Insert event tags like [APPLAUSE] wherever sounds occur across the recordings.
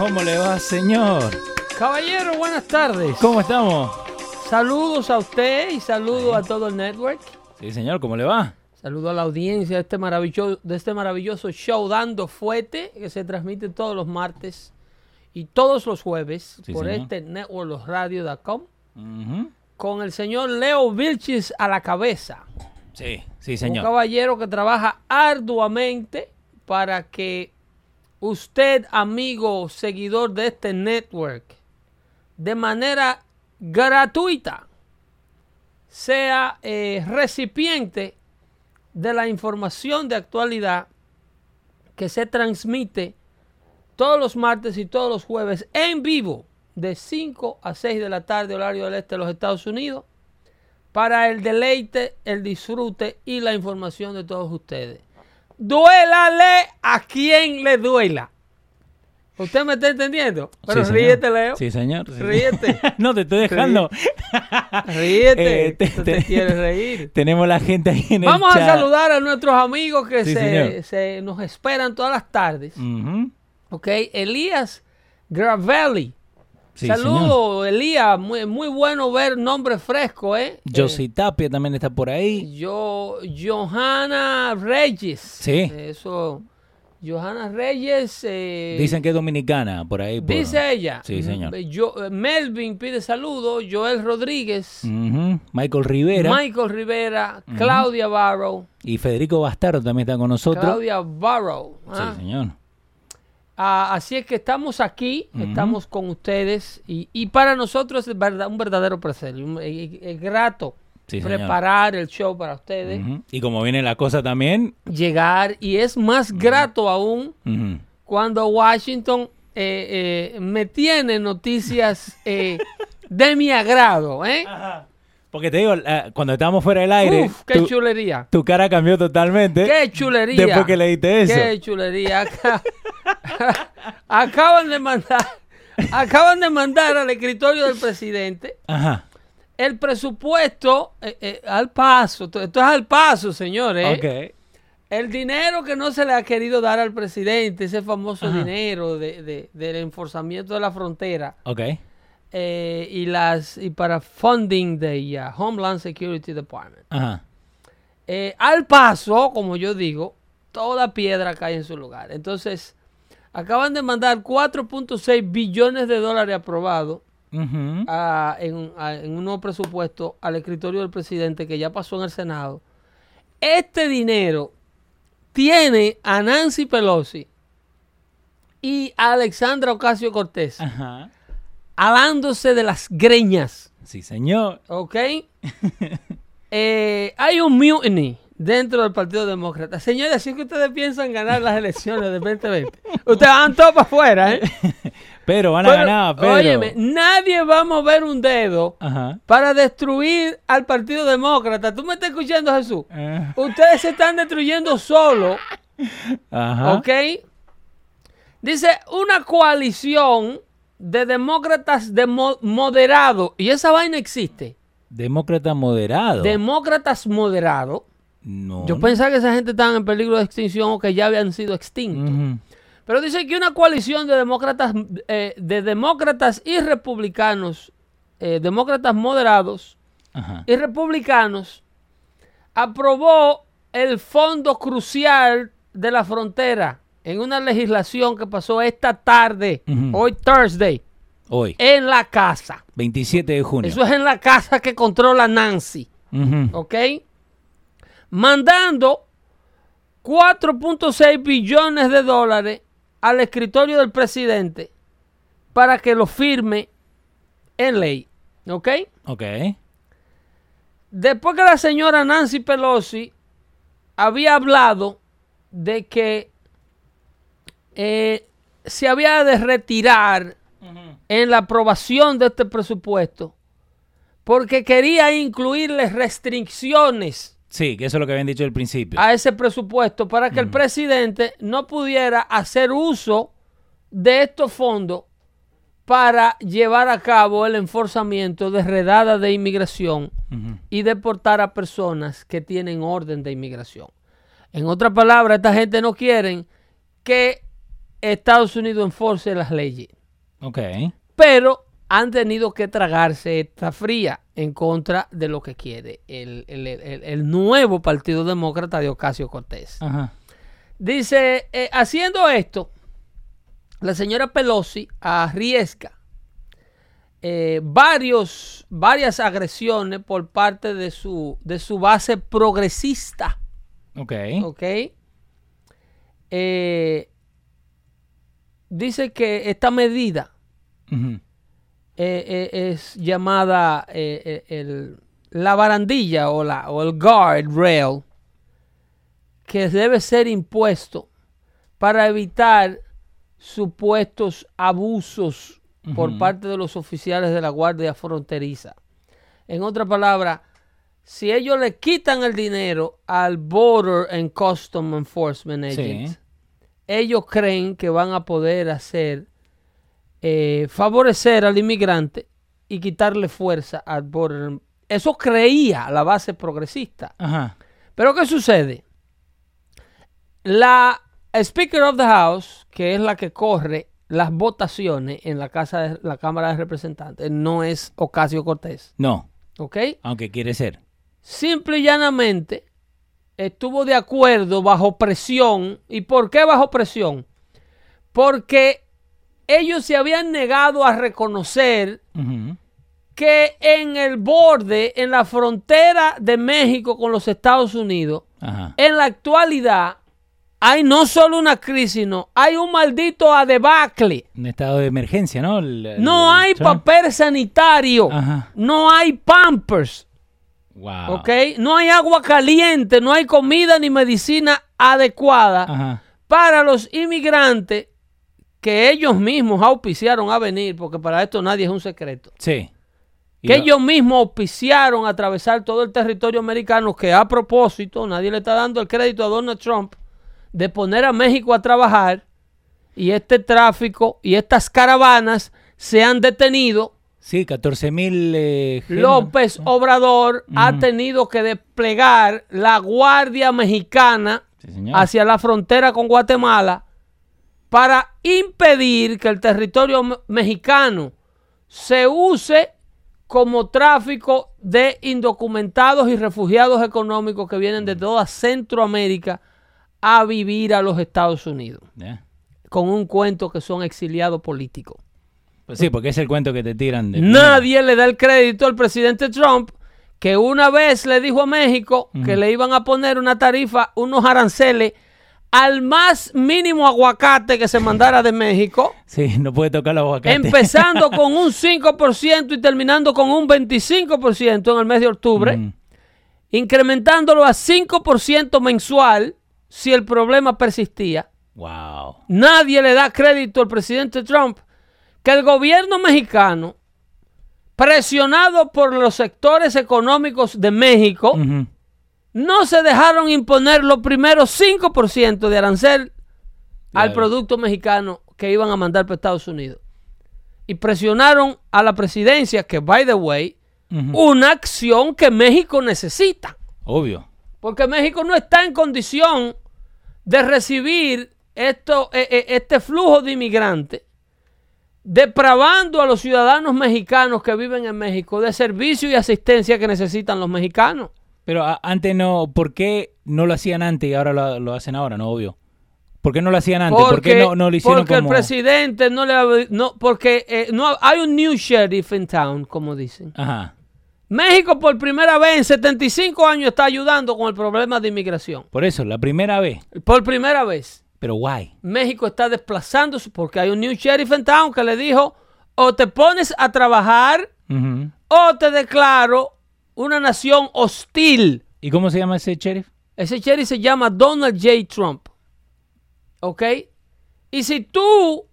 ¿Cómo le va, señor? Caballero, buenas tardes. ¿Cómo estamos? Saludos a usted y saludos a todo el network. Sí, señor, ¿cómo le va? Saludo a la audiencia de este maravilloso, de este maravilloso show Dando Fuete, que se transmite todos los martes y todos los jueves Sí, por señor. este networkradio.com Ujú. con el señor Leo Vilchis a la cabeza. Sí, sí, Un señor. caballero que trabaja arduamente para que usted, amigo, seguidor de este network, de manera gratuita, sea eh, recipiente de la información de actualidad que se transmite todos los martes y todos los jueves en vivo de 5 a 6 de la tarde horario del este de los Estados Unidos para el deleite, el disfrute y la información de todos ustedes. Duélale a quien le duela. ¿Usted me está entendiendo? Pero Sí, ríete, Leo. Sí, señor. sí. Ríete. [LAUGHS] no, te estoy dejando. Ríete. Eh, te- ¿Tú te te- quieres reír? Tenemos la gente ahí en Vamos el a chat. saludar a nuestros amigos que Sí, se, nos esperan todas las tardes. Ujú. Ok, Elías Gravelli. Sí. Saludos, Elías. Muy, muy bueno ver nombre fresco, ¿eh? Josie Tapia también está por ahí. Yo, Johanna Reyes. Sí. Eso. Johanna Reyes. eh, Dicen que es dominicana por ahí. por- Dice ella. Sí, señor. Yo, eh, Melvin pide saludos. Joel Rodríguez. Michael Rivera Michael Rivera. Claudia Barrow. y Federico Bastardo también está con nosotros. Claudia Barrow. Sí, ah. señor. Ah, así es que estamos aquí, estamos con ustedes y, y para nosotros es verdad- un verdadero placer, y- y- es grato Sí, preparar el show para ustedes. Y como viene la cosa también. llegar y es más grato aún cuando Washington eh, eh, me tiene noticias eh, de mi agrado. ¿eh? Porque te digo, cuando estábamos fuera del aire, Uf, qué tu, chulería. tu cara cambió totalmente. Qué chulería. Después que leíste eso. Qué chulería. [LAUGHS] Acaban de mandar, acaban de mandar al escritorio del presidente Ajá. el presupuesto eh, eh, al paso. Esto esto es al paso, señores. Ok. El dinero que no se le ha querido dar al presidente, ese famoso Ajá. dinero de, de- del enforzamiento de la frontera Ok. Eh, y las y para funding de uh, Homeland Security Department. Ajá. Eh, al paso, como yo digo, toda piedra cae en su lugar. Entonces, acaban de mandar 4.6 billones de dólares aprobados a- en, a- en un nuevo presupuesto al escritorio del presidente que ya pasó en el Senado. Este dinero tiene a Nancy Pelosi y a Alexandra Ocasio Cortés Ajá. Alándose de las greñas. Sí, señor. ¿Ok? [LAUGHS] Eh, hay un mutiny dentro del Partido Demócrata. Señores, así que ustedes piensan ganar las elecciones del 2020. Ustedes van todos para afuera, ¿eh? [LAUGHS] Pero van a Pero, ganar, pero. Óyeme, nadie va a mover un dedo Ajá. para destruir al Partido Demócrata. ¿Tú me estás escuchando, Jesús? Eh, Ustedes se están destruyendo solo, Ajá. ¿ok? Dice una coalición de demócratas de mo- moderados. Y esa vaina existe. Demócrata moderado. Demócratas moderados. no. Yo pensaba que esa gente estaba en peligro de extinción o que ya habían sido extintos. Pero dice que una coalición de demócratas, eh, de demócratas y republicanos, eh, demócratas moderados Ajá. y republicanos, aprobó el fondo crucial de la frontera en una legislación que pasó esta tarde, hoy Thursday. Hoy, en la casa. 27 de junio. Eso es en la casa que controla Nancy. Ujú. ¿Ok? Mandando 4.6 billones de dólares al escritorio del presidente para que lo firme en ley. ¿Ok? Ok. Después que la señora Nancy Pelosi había hablado de que eh, se había de retirar en la aprobación de este presupuesto porque quería incluirle restricciones Sí, que eso es lo que habían dicho al principio. a ese presupuesto para que el presidente no pudiera hacer uso de estos fondos para llevar a cabo el enforzamiento de redadas de inmigración y deportar a personas que tienen orden de inmigración. En otras palabras, esta gente no quiere que Estados Unidos enforce las leyes, Ok. pero han tenido que tragarse esta fría en contra de lo que quiere el, el- el- el nuevo Partido Demócrata de Ocasio Cortés. Ajá. Dice, eh, haciendo esto, la señora Pelosi arriesga eh, varios, varias agresiones por parte de su, de su base progresista. Ok. ¿Ok? Eh, dice que esta medida eh, eh, es llamada eh, el- la barandilla o, la, o el guard rail que debe ser impuesto para evitar supuestos abusos por parte de los oficiales de la Guardia Fronteriza. En otra palabra, si ellos le quitan el dinero al Border and Custom Enforcement Sí. Ellos creen que van a poder hacer eh, favorecer al inmigrante y quitarle fuerza al border. Eso creía la base progresista. Ajá. Pero ¿qué sucede? La Speaker of the House, que es la que corre las votaciones en la casa de la Cámara de Representantes, no es Ocasio Cortés, No, ¿ok? aunque quiere ser. Simple y llanamente estuvo de acuerdo bajo presión. ¿Y por qué bajo presión? Porque ellos se habían negado a reconocer que en el borde, en la frontera de México con los Estados Unidos, Ajá. en la actualidad hay no solo una crisis, no, hay un maldito adebacle. Un estado de emergencia, ¿no? El- el- No hay papel sanitario, Ajá. no hay pampers, Wow. ¿ok? No hay agua caliente, no hay comida ni medicina adecuada Ajá. para los inmigrantes que ellos mismos auspiciaron a venir, porque para esto nadie es un secreto. Sí. Y que no- ellos mismos auspiciaron atravesar todo el territorio americano, que a propósito, nadie le está dando el crédito a Donald Trump de poner a México a trabajar y este tráfico y estas caravanas se han detenido. Sí, 14 mil. Eh. López Obrador ha tenido que desplegar la Guardia Mexicana Sí, hacia la frontera con Guatemala para impedir que el territorio me- mexicano se use como tráfico de indocumentados y refugiados económicos que vienen de toda Centroamérica a vivir a los Estados Unidos, con un cuento que son exiliados políticos. Pues sí, porque es el cuento que te tiran de. Nadie le da el crédito al presidente Trump que una vez le dijo a México que le iban a poner una tarifa, unos aranceles al más mínimo aguacate que se mandara de México, [LAUGHS] Sí, no puede tocar los aguacates. empezando [LAUGHS] con un 5% y terminando con un 25% en el mes de octubre, Mm. incrementándolo a 5% mensual si el problema persistía. Wow. Nadie le da crédito al presidente Trump que el gobierno mexicano, presionado por los sectores económicos de México, no se dejaron imponer los primeros 5% de arancel al producto mexicano que iban a mandar para Estados Unidos. Y presionaron a la presidencia, que, by the way, una acción que México necesita. Obvio. Porque México no está en condición de recibir esto, eh, eh, este flujo de inmigrantes, depravando a los ciudadanos mexicanos que viven en México de servicio y asistencia que necesitan los mexicanos. Pero a- antes no. ¿Por qué no lo hacían antes y ahora lo, lo hacen ahora? No, obvio. ¿Por qué no lo hacían antes? ¿Por qué no, no lo hicieron porque como...? el presidente no le ha- no porque eh, no hay un new sheriff in town, como dicen. Ajá. México por primera vez en 75 años está ayudando con el problema de inmigración. Por eso, la primera vez. Por primera vez. Pero guay. México está desplazándose porque hay un new sheriff in town que le dijo o te pones a trabajar o te declaro una nación hostil. ¿Y cómo se llama ese sheriff? Ese sheriff se llama Donald J. Trump. ¿Ok? Y si tú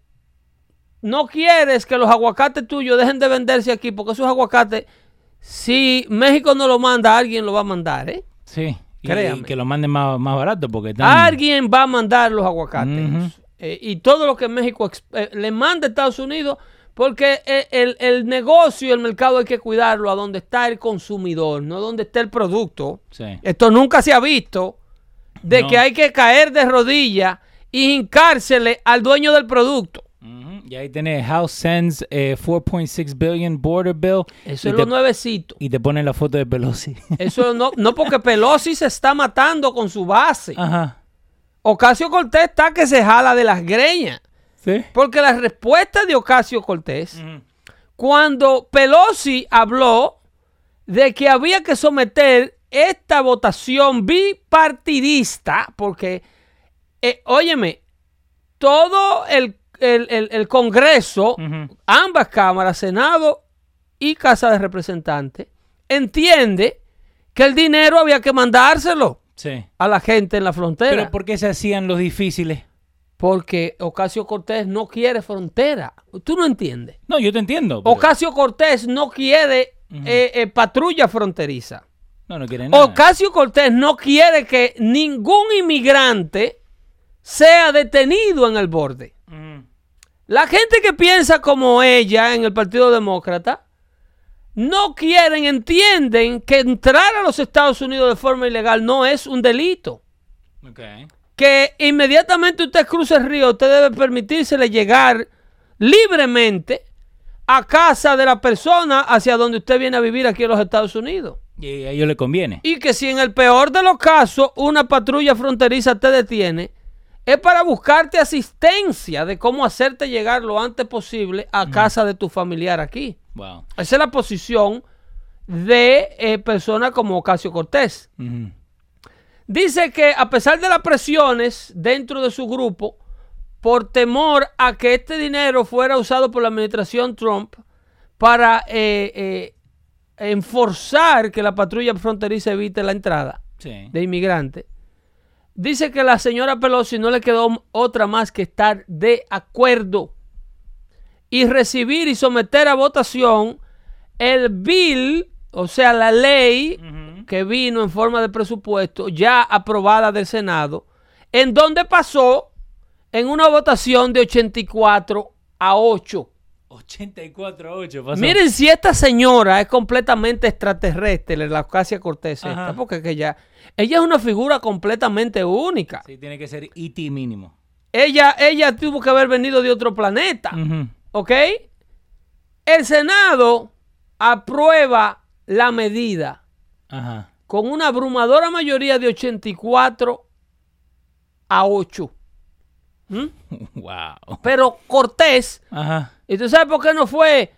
no quieres que los aguacates tuyos dejen de venderse aquí, porque esos aguacates, si México no lo manda, alguien lo va a mandar, ¿eh? Sí. Créame. que lo manden más, más barato porque están... Alguien va a mandar los aguacates. Eh, y todo lo que México eh, le manda a Estados Unidos, porque eh, el, el negocio y el mercado hay que cuidarlo a donde está el consumidor, no donde está el producto. Sí. Esto nunca se ha visto de No. que hay que caer de rodillas y hincársele al dueño del producto. Y ahí tenés House sends eh, 4.6 billion border bill. Eso es te, lo nuevecito. Y te ponen la foto de Pelosi. [LAUGHS] Eso no, no porque Pelosi se está matando con su base. Ajá. Ocasio Cortés está que se jala de las greñas. ¿Sí? Porque la respuesta de Ocasio Cortés, cuando Pelosi habló de que había que someter esta votación bipartidista, porque, eh, óyeme, todo el, el- el- el Congreso, ambas cámaras, Senado y Casa de Representantes, entiende que el dinero había que mandárselo Sí. a la gente en la frontera. Pero ¿por qué se hacían los difíciles? Porque Ocasio Cortés no quiere frontera. Tú no entiendes. No, yo te entiendo. pero- Ocasio Cortés no quiere eh, eh, patrulla fronteriza. No, no quieren nada. Ocasio Cortés no quiere que ningún inmigrante sea detenido en el borde. La gente que piensa como ella en el Partido Demócrata no quieren, entienden que entrar a los Estados Unidos de forma ilegal no es un delito. Que inmediatamente usted cruce el río, usted debe permitírsele llegar libremente a casa de la persona hacia donde usted viene a vivir aquí en los Estados Unidos. Y a ellos les conviene. Y que si en el peor de los casos una patrulla fronteriza te detiene, es para buscarte asistencia de cómo hacerte llegar lo antes posible a casa de tu familiar aquí. Wow. Esa es la posición de eh, personas como Ocasio Cortés. Dice que a pesar de las presiones dentro de su grupo, por temor a que este dinero fuera usado por la administración Trump para eh, eh, enforzar que la patrulla fronteriza evite la entrada Sí. de inmigrantes, dice que la señora Pelosi no le quedó otra más que estar de acuerdo y recibir y someter a votación el bill, o sea, la ley que vino en forma de presupuesto ya aprobada del Senado, en donde pasó en una votación de 84 a 8. 84 a 8 pasó. Miren si esta señora es completamente extraterrestre, la Ocasio Cortés, esta, porque que ella, ella es una figura completamente única. Sí, tiene que ser ET mínimo. Ella, ella tuvo que haber venido de otro planeta. ¿Ok? El Senado aprueba la medida Ajá. con una abrumadora mayoría de 84 a 8. ¿Mm? [LAUGHS] Wow. Pero Cortés, Ajá. ¿y tú sabes por qué no fue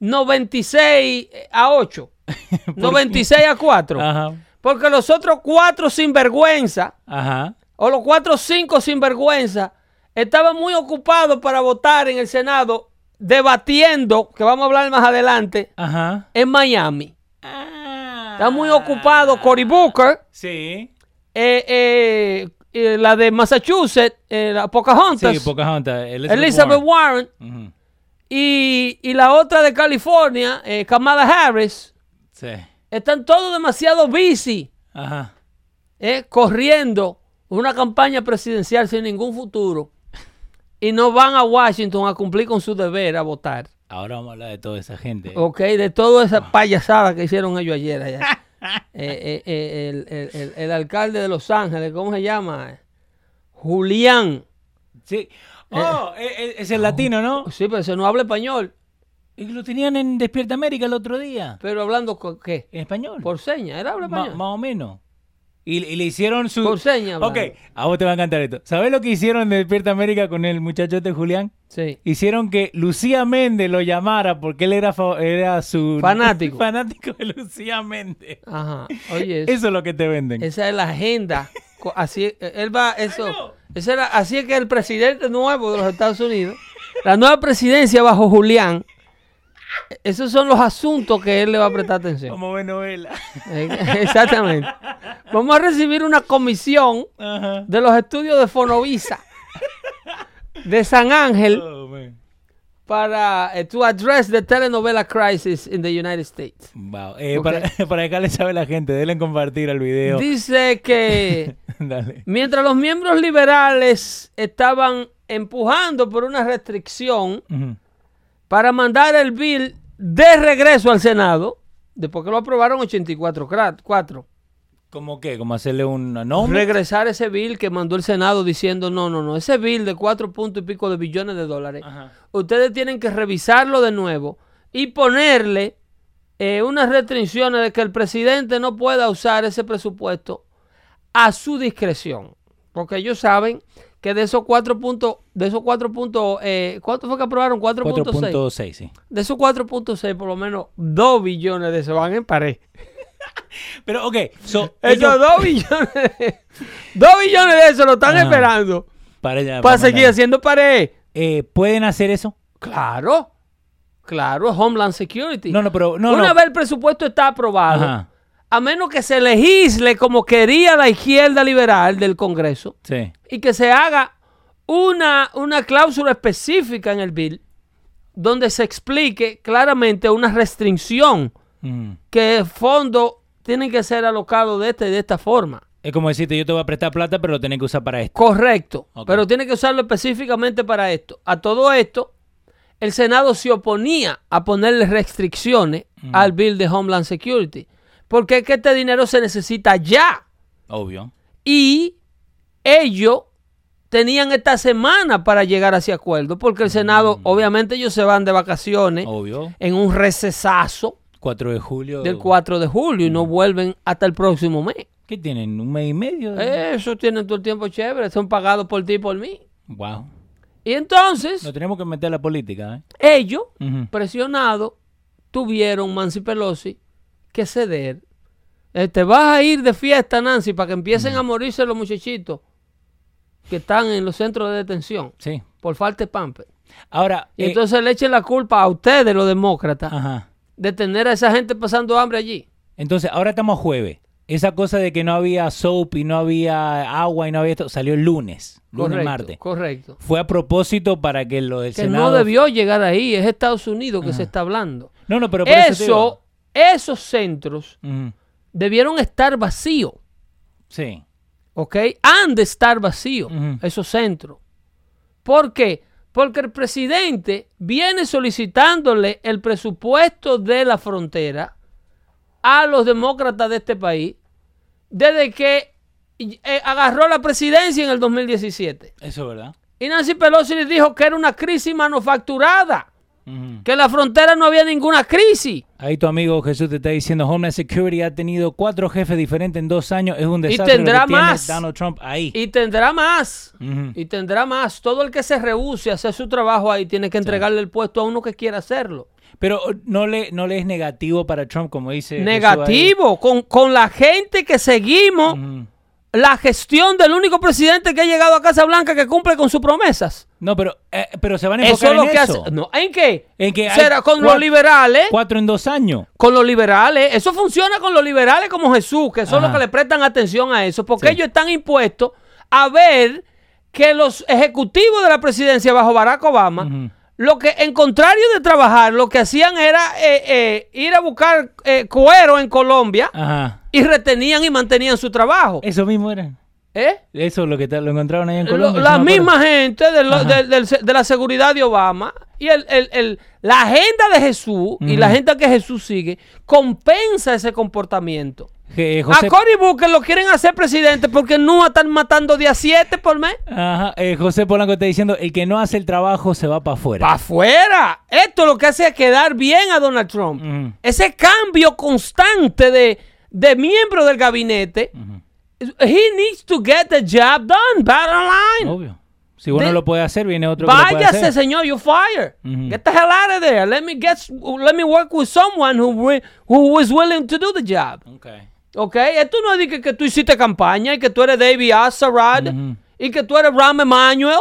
96 a 8? 96 [LAUGHS] a 4. Ajá. Porque los otros cuatro sinvergüenza, Ajá. o los cuatro cinco sinvergüenza, estaban muy ocupados para votar en el Senado, debatiendo, que vamos a hablar más adelante, Ajá. en Miami. Ah. Está muy ocupado Cory Booker, Sí. eh, eh, eh, la de Massachusetts, eh, la Pocahontas, Sí, Pocahontas. Elizabeth, Elizabeth Warren, y, y la otra de California, eh, Kamala Harris, Sí. están todos demasiado busy Ajá. corriendo una campaña presidencial sin ningún futuro y no van a Washington a cumplir con su deber a votar. Ahora vamos a hablar de toda esa gente. Ok, de toda esa payasada que hicieron ellos ayer allá. [LAUGHS] [LAUGHS] Eh, eh, eh, el, el- el- el alcalde de Los Ángeles, ¿cómo se llama? Julián. Sí. Oh, e- e- es el latino, ¿no? Sí, pero ese no habla español. Y lo tenían en Despierta América el otro día. Pero hablando con qué? En español. Por señas, él habla Ma- español. más o menos. Y, y le hicieron su... Por señas, Ok, a vos te va a encantar esto. ¿Sabés lo que hicieron de Despierta América con el muchachote Julián? Sí. Hicieron que Lucía Méndez lo llamara porque él era, fa- era su... [LAUGHS] Fanático. [LAUGHS] fanático de Lucía Méndez. Ajá. Oye, [LAUGHS] Eso es lo que te venden. esa es la agenda. Co- Así, él va, eso. Esa era, así es que el presidente nuevo de los Estados Unidos, la nueva presidencia bajo Julián, esos son los asuntos que él le va a prestar atención. Como ve novela. Eh, [LAUGHS] Exactamente. Vamos a recibir una comisión Ajá. de los estudios de Fonovisa de San Ángel Oh, para eh, to address the telenovela crisis in the United States. Wow. Eh, para, [LAUGHS] para acá le sabe la gente, denle compartir al video. Dice que [LAUGHS] mientras los miembros liberales estaban empujando por una restricción. Para mandar el bill de regreso al Senado, después que lo aprobaron 84 cra- cuatro, ¿Cómo qué? ¿Cómo hacerle un nombre? regresar ese bill que mandó el Senado diciendo no, no, no, ese bill de cuatro puntos y pico de billones de dólares, Ajá. ustedes tienen que revisarlo de nuevo y ponerle eh, unas restricciones de que el presidente no pueda usar ese presupuesto a su discreción. Porque ellos saben que de esos cuatro puntos, de esos cuatro puntos, eh, ¿cuánto fue que aprobaron? 4.6. 4.6, sí. De esos 4.6, por lo menos 2 billones de esos van en pared. [LAUGHS] Pero, ok, so, [LAUGHS] Esos ellos- 2 billones, 2 billones de [LAUGHS] esos lo están Ajá. esperando para, para mandar. seguir haciendo pared. Eh, ¿Pueden hacer eso? Claro, claro, Homeland Security. No, no, pero no, Una no. vez el presupuesto está aprobado, Ajá. A menos que se legisle como quería la izquierda liberal del Congreso Sí. y que se haga una, una cláusula específica en el bill donde se explique claramente una restricción Ujú. que fondos tienen que ser alocados de esta y de esta forma. Es como decirte, yo te voy a prestar plata, pero lo tenés que usar para esto. Correcto, pero tiene que usarlo específicamente para esto. A todo esto, el Senado se oponía a ponerle restricciones al bill de Homeland Security, porque es que este dinero se necesita ya. Obvio. Y ellos tenían esta semana para llegar a ese acuerdo, porque el Senado, obviamente ellos se van de vacaciones Obvio. en un recesazo 4 de julio. del 4 de julio y no vuelven hasta el próximo mes. ¿Qué tienen? ¿Un mes y medio? Eso tienen todo el tiempo chévere, son pagados por ti y por mí. Wow. Y entonces, Nos tenemos que meter a la política, ¿eh? ellos, Ujú. presionados, tuvieron, Nancy Pelosi, que ceder. Eh, te vas a ir de fiesta, Nancy, para que empiecen a morirse los muchachitos que están en los centros de detención Sí. por falta de pamper. Ahora, Y eh, entonces le echen la culpa a ustedes, los demócratas, ajá. de tener a esa gente pasando hambre allí. Entonces, ahora estamos jueves. Esa cosa de que no había soap y no había agua y no había esto, salió el lunes, lunes, Correcto, martes. correcto. Fue a propósito para que lo del Que Senado... no debió llegar ahí, es Estados Unidos que se está hablando. No, no, pero por eso, te Eso, esos centros debieron estar vacíos. Sí. ¿ok? Han de estar vacíos esos centros. ¿Por qué? Porque el presidente viene solicitándole el presupuesto de la frontera a los demócratas de este país desde que eh, agarró la presidencia en el 2017. Eso es verdad. Y Nancy Pelosi les dijo que era una crisis manufacturada, Que en la frontera no había ninguna crisis. Ahí tu amigo Jesús te está diciendo, Homeland Security ha tenido cuatro jefes diferentes en dos años. Es un desastre lo tendrá que tiene más. Donald Trump ahí. Y tendrá más. Y tendrá más. Todo el que se rehúse a hacer su trabajo ahí tiene que entregarle el puesto a uno que quiera hacerlo. Pero uh, no le, no le es negativo para Trump, como dice. Negativo. Con, con la gente que seguimos. La gestión del único presidente que ha llegado a Casa Blanca que cumple con sus promesas. No, pero, eh, pero se van a Eso enfocar es lo en que eso. hace. No, ¿En qué? En que Será con los liberales. Cuatro en dos años. Con los liberales. Eso funciona con los liberales como Jesús, que son Ajá. los que le prestan atención a eso, porque Sí. ellos están impuestos a ver que los ejecutivos de la presidencia bajo Barack Obama. Lo que en contrario de trabajar, lo que hacían era eh, eh, ir a buscar eh, cuero en Colombia Ajá. y retenían y mantenían su trabajo. Eso mismo era. ¿Eh? Eso es lo que lo encontraron ahí en Lo- Colombia. la misma gente de, lo- del- de la seguridad de Obama y el, el- el- la agenda de Jesús y la agenda que Jesús sigue compensa ese comportamiento. José, A Cory Booker lo quieren hacer presidente porque no están matando de a siete por mes. Ajá, eh, José Polanco está diciendo, el que no hace el trabajo se va para afuera. ¡Para afuera! Esto lo que hace es quedar bien a Donald Trump. Ese cambio constante de, de miembro del gabinete he needs to get the job done. Bottom line. Obvio. Si uno De- lo puede hacer, viene otro que lo puede Váyase, hacer. señor, you fire. Get the hell out of there. Let me get, let me work with someone who, who is willing to do the job. Okay. ¿Ok? Esto no es de que, que tú hiciste campaña y que tú eres David Assarad Ujú. y que tú eres Ram Emanuel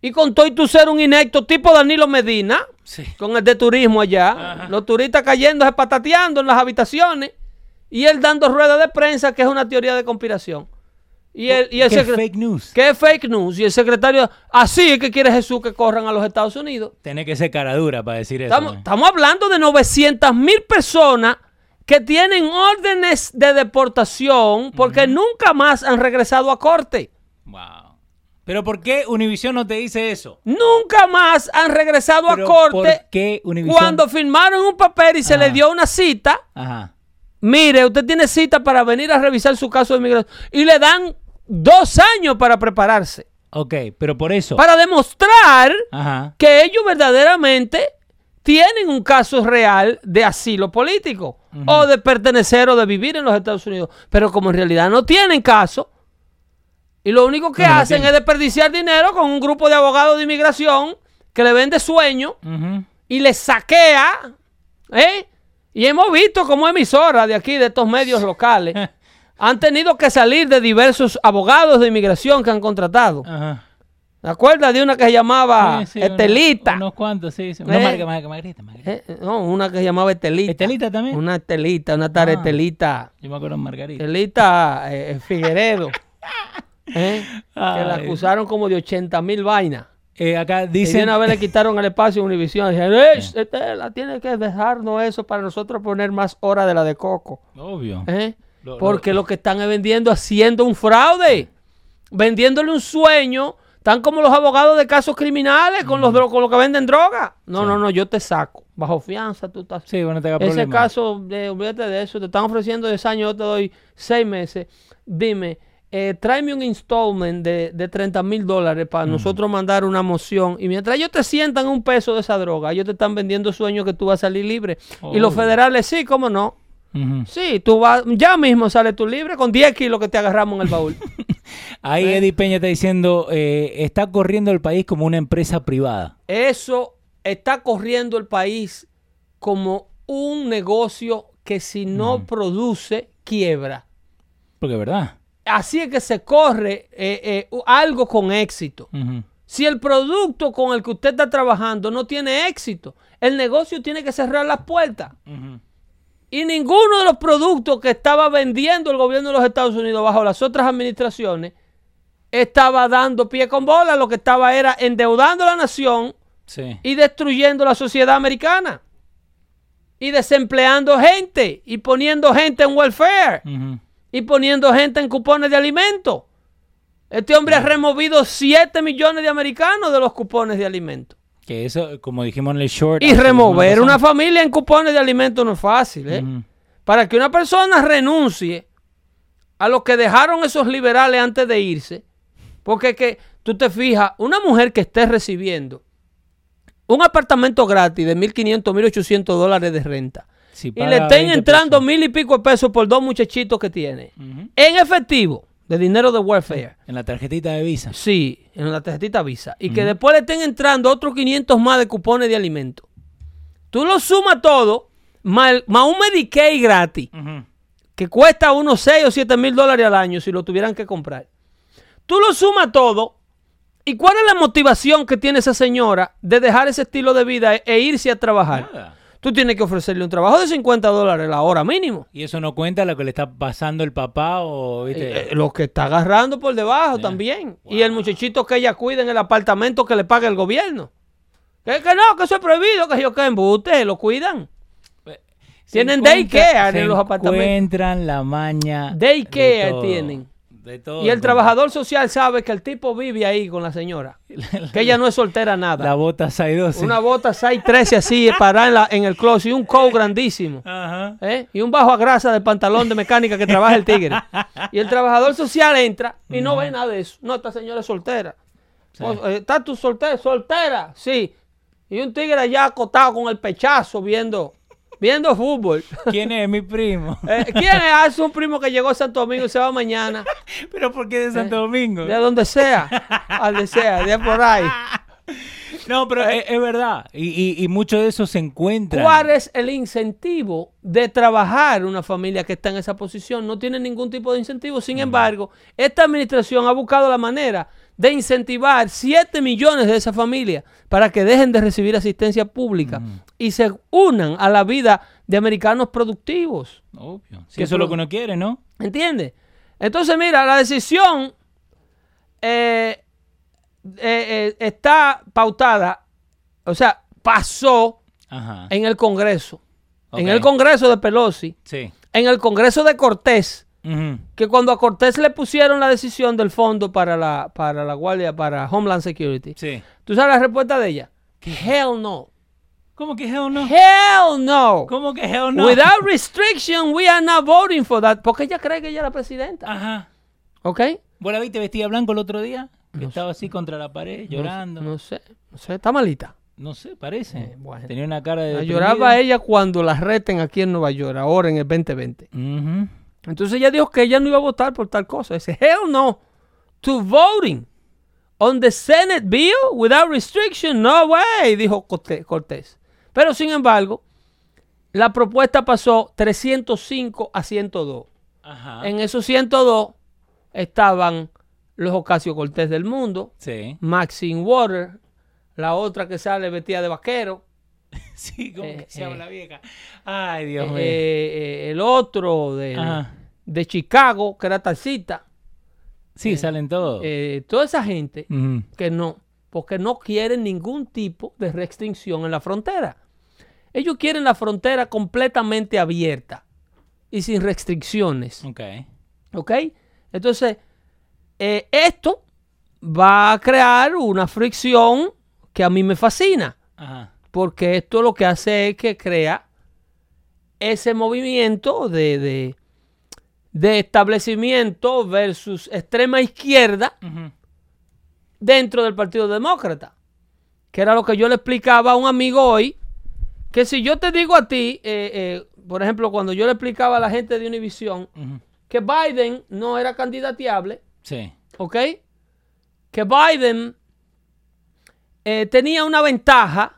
y con todo y tú ser un inecto tipo Danilo Medina Sí. con el de turismo allá. Los turistas cayéndose patateando en las habitaciones y él dando ruedas de prensa que es una teoría de conspiración. Y el, y el ¿Qué fake news? es fake news y el secretario así es que quiere Jesús que corran a los Estados Unidos. Tiene que ser cara dura para decir eso. Estamos, ¿no? estamos hablando de 900 mil personas que tienen órdenes de deportación porque nunca más han regresado a corte. Wow. Pero ¿por qué Univision no te dice eso? Nunca más han regresado a corte ¿Por qué Univision? cuando firmaron un papel y se le dio una cita. Ajá. Mire, usted tiene cita para venir a revisar su caso de migración y le dan dos años para prepararse, Ok, pero por eso. para demostrar Ajá. que ellos verdaderamente tienen un caso real de asilo político o de pertenecer o de vivir en los Estados Unidos. Pero como en realidad no tienen caso y lo único que No, hacen es desperdiciar dinero con un grupo de abogados de inmigración que le vende sueño y le saquea, ¿eh? Y hemos visto como emisoras de aquí, de estos medios locales, [LAUGHS] han tenido que salir de diversos abogados de inmigración que han contratado. Ajá. ¿Te acuerdas de una que se llamaba Sí, sí, Estelita? Unos, unos cuantos, sí. sí. Eh. Marga- Margarita, Margarita. Eh, no, una que se llamaba Estelita. ¿Estelita también? Una Estelita, una tal Ah. Estelita. Yo me acuerdo de Margarita. Estelita eh, Figueredo. [LAUGHS] ¿eh? Que la acusaron como de 80 mil vainas. Eh, acá Y dicen. una vez le [LAUGHS] quitaron el espacio a Univision. Dijeron, "Eh, Estela, tiene que dejarnos eso para nosotros poner más hora de la de Coco. Obvio. ¿eh? Lo- Porque lo que están es vendiendo, haciendo un fraude. Vendiéndole un sueño. Tan como los abogados de casos criminales con, los, con los que venden droga. No, no, no, yo te saco. Bajo fianza, tú estás. Sí, bueno, te Ese problema. caso, eh, olvídate de eso. Te están ofreciendo 10 años, yo te doy 6 meses. Dime, eh, tráeme un installment de, de 30 mil dólares para nosotros mandar una moción. Y mientras ellos te sientan un peso de esa droga, ellos te están vendiendo sueños que tú vas a salir libre. Y los Oh. federales, sí, cómo no. Sí, tú vas, ya mismo sales tú libre con 10 kilos que te agarramos en el baúl. [LAUGHS] Ahí Eddie Peña está diciendo, eh, está corriendo el país como una empresa privada. Eso está corriendo el país como un negocio que si no produce, quiebra. Porque es verdad. Así es que se corre eh, eh, algo con éxito. Si el producto con el que usted está trabajando no tiene éxito, el negocio tiene que cerrar las puertas. Y ninguno de los productos que estaba vendiendo el gobierno de los Estados Unidos bajo las otras administraciones estaba dando pie con bola. Lo que estaba era endeudando a la nación Sí. y destruyendo la sociedad americana. Y desempleando gente y poniendo gente en welfare y poniendo gente en cupones de alimentos. Este hombre ha removido 7 millones de americanos de los cupones de alimentos. Que eso, como dijimos en el short. Y remover una familia en cupones de alimentos no es fácil. ¿eh? Para que una persona renuncie a lo que dejaron esos liberales antes de irse, porque que tú te fijas, una mujer que esté recibiendo un apartamento gratis de 1.500, 1.800 dólares de renta Si y le estén 20 entrando mil y pico de pesos por dos muchachitos que tiene, en efectivo, de dinero de welfare. En la tarjetita de Visa. Sí, en la tarjetita Visa. Y que después le estén entrando otros 500 más de cupones de alimentos. Tú lo sumas todo, más, el- más un Medicaid gratis, que cuesta unos 6 o 7 mil dólares al año si lo tuvieran que comprar. Tú lo sumas todo. ¿Y cuál es la motivación que tiene esa señora de dejar ese estilo de vida e, e irse a trabajar? Nada. Tú tienes que ofrecerle un trabajo de 50 dólares la hora mínimo. Y eso no cuenta lo que le está pasando el papá o, ¿viste? Eh, lo que está agarrando por debajo también. Y el muchachito que ella cuida en el apartamento que le paga el gobierno. Que, que no, que eso es prohibido, que yo que embute, lo cuidan. Se tienen daycare en los apartamentos. encuentran la maña. Daycare de tienen. De todo. Y el trabajador social sabe que el tipo vive ahí con la señora. [LAUGHS] Que ella no es soltera nada. La bota 612. Una bota 613 así [LAUGHS] parada en, la- en el closet y un coat grandísimo. Ajá. ¿eh? Y un bajo a grasa de pantalón de mecánica que trabaja el tigre. [LAUGHS] Y el trabajador social entra y no ve nada de eso. No, esta señora es soltera. Oh, eh, ¿Estás tú soltera? Soltera, sí. Y un tigre allá acotado con el pechazo viendo viendo fútbol. ¿Quién es mi primo? [LAUGHS] Eh, ¿Quién es? Ah, es un primo que llegó a Santo Domingo y se va mañana. [LAUGHS] ¿Pero por qué de Santo Domingo? De donde sea. Al de sea, de por ahí. [LAUGHS] No, pero es, es verdad. Y, y- y mucho de eso se encuentra. ¿Cuál es el incentivo de trabajar una familia que está en esa posición? No tiene ningún tipo de incentivo. Sin embargo, esta administración ha buscado la manera de incentivar 7 millones de esas familias para que dejen de recibir asistencia pública y se unan a la vida de americanos productivos. Obvio. Si Que eso es lo que uno quiere, ¿no? ¿Entiendes? Entonces, mira, la decisión eh, eh, eh, está pautada, o sea, pasó Ajá. en el Congreso. En el Congreso de Pelosi, Sí. en el Congreso de Cortés, Que cuando a Cortés le pusieron la decisión del fondo para la, para la Guardia, para Homeland Security, Sí. ¿tú sabes la respuesta de ella? Hell no. ¿Cómo que hell no? Hell no. ¿Cómo que hell no? Without restriction, we are not voting for that. Porque ella cree que ella es la presidenta. Ajá. ¿Ok? ¿Vos la viste vestida blanco el otro día? Que No estaba así contra la pared, llorando. No, No, sé, no sé, está malita. sé, parece. Eh, bueno. Tenía una cara de. La lloraba ella cuando la reten aquí en Nueva York, ahora en el 2020. Ujú. Entonces ella dijo que ella no iba a votar por tal cosa. Dice, hell no. To voting on the Senate bill without restriction, no way, dijo Cortés. Pero sin embargo, la propuesta pasó 305 a 102. Ajá. En esos 102 estaban los Ocasio Cortés del mundo, Sí. Maxine Water, la otra que sale vestida de vaquero, [LAUGHS] Sí, como Eh, que se llama eh. la vieja. Ay, Dios eh, mío. el otro de, de Chicago, que era taxista, Sí, salen todos. toda esa gente que no, porque no quieren ningún tipo de restricción en la frontera. Ellos quieren la frontera completamente abierta y sin restricciones. Ok. ¿Ok? Entonces, eh, esto va a crear una fricción que a mí me fascina, Ajá. Porque esto lo que hace es que crea ese movimiento de, de, de establecimiento versus extrema izquierda dentro del Partido Demócrata. Que era lo que yo le explicaba a un amigo hoy, que si yo te digo a ti, eh, eh, por ejemplo, cuando yo le explicaba a la gente de Univision Ujú. que Biden no era candidateable, Sí. ¿ok? Que Biden eh, tenía una ventaja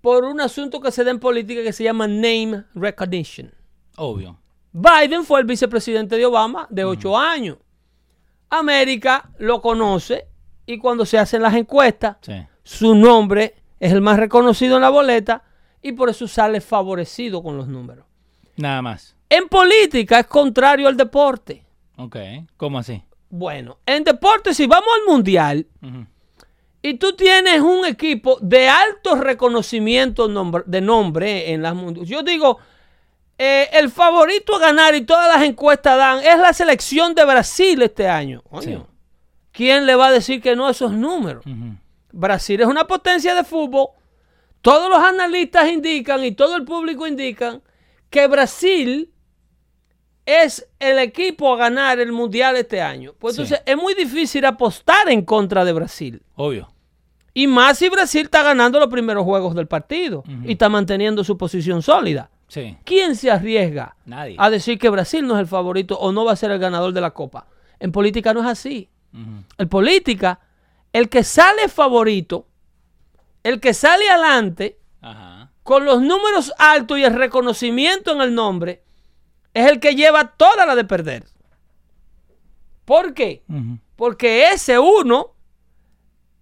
por un asunto que se da en política que se llama name recognition. Obvio. Biden fue el vicepresidente de Obama de ocho años. América lo conoce y cuando se hacen las encuestas, Sí. su nombre es el más reconocido en la boleta y por eso sale favorecido con los números. Nada más. En política es contrario al deporte. Ok. ¿Cómo así? Bueno, en deporte, si vamos al mundial. Y tú tienes un equipo de alto reconocimiento de nombre en las mundiales, yo digo, eh, el favorito a ganar y todas las encuestas dan es la selección de Brasil este año. Coño, Sí. ¿Quién le va a decir que no a esos números? Brasil es una potencia de fútbol. Todos los analistas indican y todo el público indican que Brasil es el equipo a ganar el mundial este año. Pues Sí. entonces es muy difícil apostar en contra de Brasil. Obvio. Y más si Brasil está ganando los primeros juegos del partido y está manteniendo su posición sólida. Sí. ¿Quién se arriesga Nadie. a decir que Brasil no es el favorito o no va a ser el ganador de la Copa? En política no es así. En política, el que sale favorito, el que sale adelante Ajá. con los números altos y el reconocimiento en el nombre, es el que lleva toda la de perder. ¿Por qué? Porque ese uno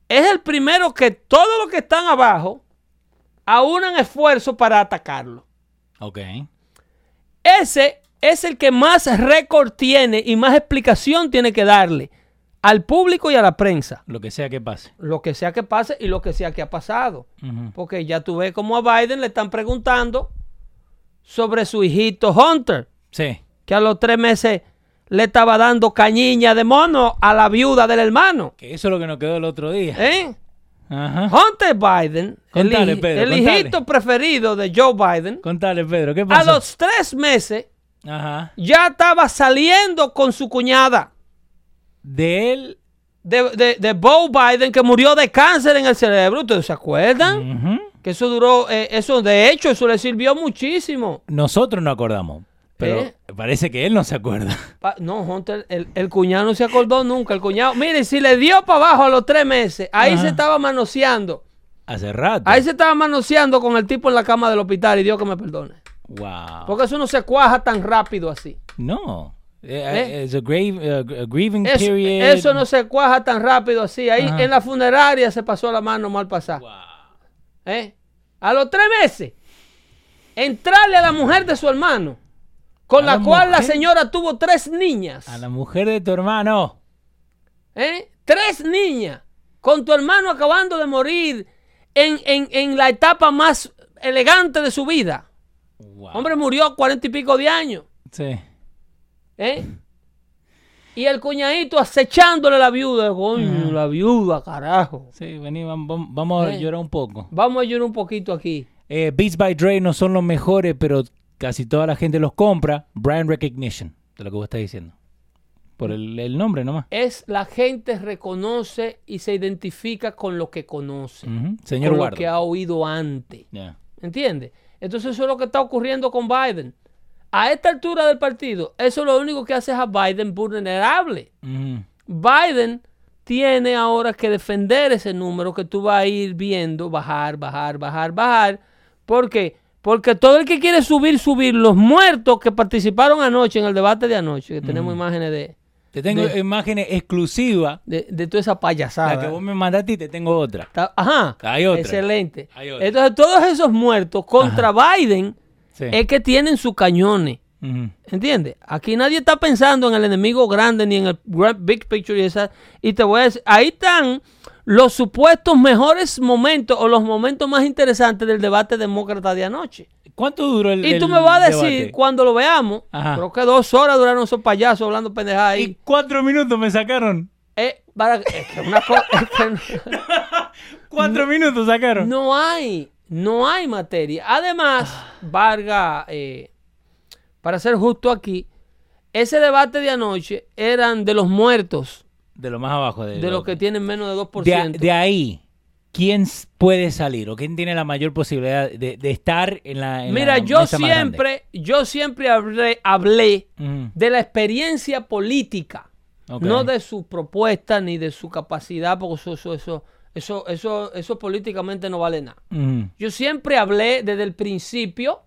es el primero que todos los que están abajo aunan esfuerzo para atacarlo. Ok. Ese es el que más récord tiene y más explicación tiene que darle al público y a la prensa. Lo que sea que pase. Lo que sea que pase y lo que sea que ha pasado. Porque ya tú ves como a Biden le están preguntando sobre su hijito Hunter, Sí. que a los tres meses le estaba dando cañiña de mono a la viuda del hermano. Que eso es lo que nos quedó el otro día. ¿Eh? Ajá. Hunter Biden, el, Contale, Pedro, el hijito preferido de Joe Biden, Contale, Pedro, ¿qué a los tres meses Ajá. ya estaba saliendo con su cuñada. De él. de, de, de Bo Biden que murió de cáncer en el cerebro. ¿Ustedes se acuerdan? Que eso duró, eh, eso de hecho, eso le sirvió muchísimo. Nosotros no acordamos. Pero ¿Eh? parece que él no se acuerda. Pa- no, Hunter, el, el cuñado no se acordó nunca. El cuñado, mire, si le dio para abajo a los tres meses, ahí Ajá. se estaba manoseando. Hace rato. Ahí se estaba manoseando con el tipo en la cama del hospital y Dios que me perdone. Wow. Porque eso no se cuaja tan rápido así. No. Eh, ¿Eh? It's a, grave, uh, grieving Eso, period. eso no se cuaja tan rápido así. Ahí Ajá. en la funeraria se pasó la mano mal pasada. Wow. ¿Eh? A los tres meses, entrarle a la mujer de su hermano, con ¿A la la cual la señora tuvo tres niñas. A la mujer de tu hermano. ¿Eh? Tres niñas, con tu hermano acabando de morir en, en- en la etapa más elegante de su vida. Wow. Hombre murió a cuarenta y pico de años. Sí. ¿eh? Y el cuñadito acechándole a la viuda. Coño, la viuda, carajo. Sí, vení, vam- vam- vamos a Eh. llorar un poco. Vamos a llorar un poquito aquí. Eh, Beats by Dre no son los mejores, pero casi toda la gente los compra. Brand recognition, de lo que vos estás diciendo. Por el, el nombre nomás. Es la gente reconoce y se identifica con lo que conoce. Ujú. Señor con lo que ha oído antes. Ya. ¿Entiendes? Entonces eso es lo que está ocurriendo con Biden. A esta altura del partido, eso lo único que hace es a Biden vulnerable. Biden tiene ahora que defender ese número que tú vas a ir viendo bajar, bajar, bajar, bajar. ¿Por qué? Porque todo el que quiere subir, subir, los muertos que participaron anoche en el debate de anoche, que tenemos imágenes de, Te tengo De- imágenes exclusivas. de, de toda esa payasada. La que vos me mandaste y te tengo otra. Está- Ajá. Hay otra. Excelente. Hay otra. Entonces, todos esos muertos contra Biden Sí. es que tienen sus cañones. Ujú. ¿Entiendes? Aquí nadie está pensando en el enemigo grande ni en el big picture y esa. Y te voy a decir, ahí están los supuestos mejores momentos o los momentos más interesantes del debate demócrata de anoche. ¿Cuánto duró el Y tú el me vas a decir debate? cuando lo veamos, Ajá. creo que dos horas duraron esos payasos hablando pendejadas Y ahí. cuatro minutos me sacaron. Eh, para- es que una co- es que no- [LAUGHS] Cuatro minutos sacaron. No hay, no hay materia. Además, Vargas, eh, para ser justo aquí, ese debate de anoche eran de los muertos, De lo más abajo. De, de lo- los que tienen menos de 2%. de, de ahí, ¿quién puede salir o quién tiene la mayor posibilidad de, de estar en la en Mira, la yo siempre, yo siempre hablé, hablé de la experiencia política, no de su propuesta ni de su capacidad, porque eso, eso, eso, eso, eso, eso políticamente no vale nada. Yo siempre hablé desde el principio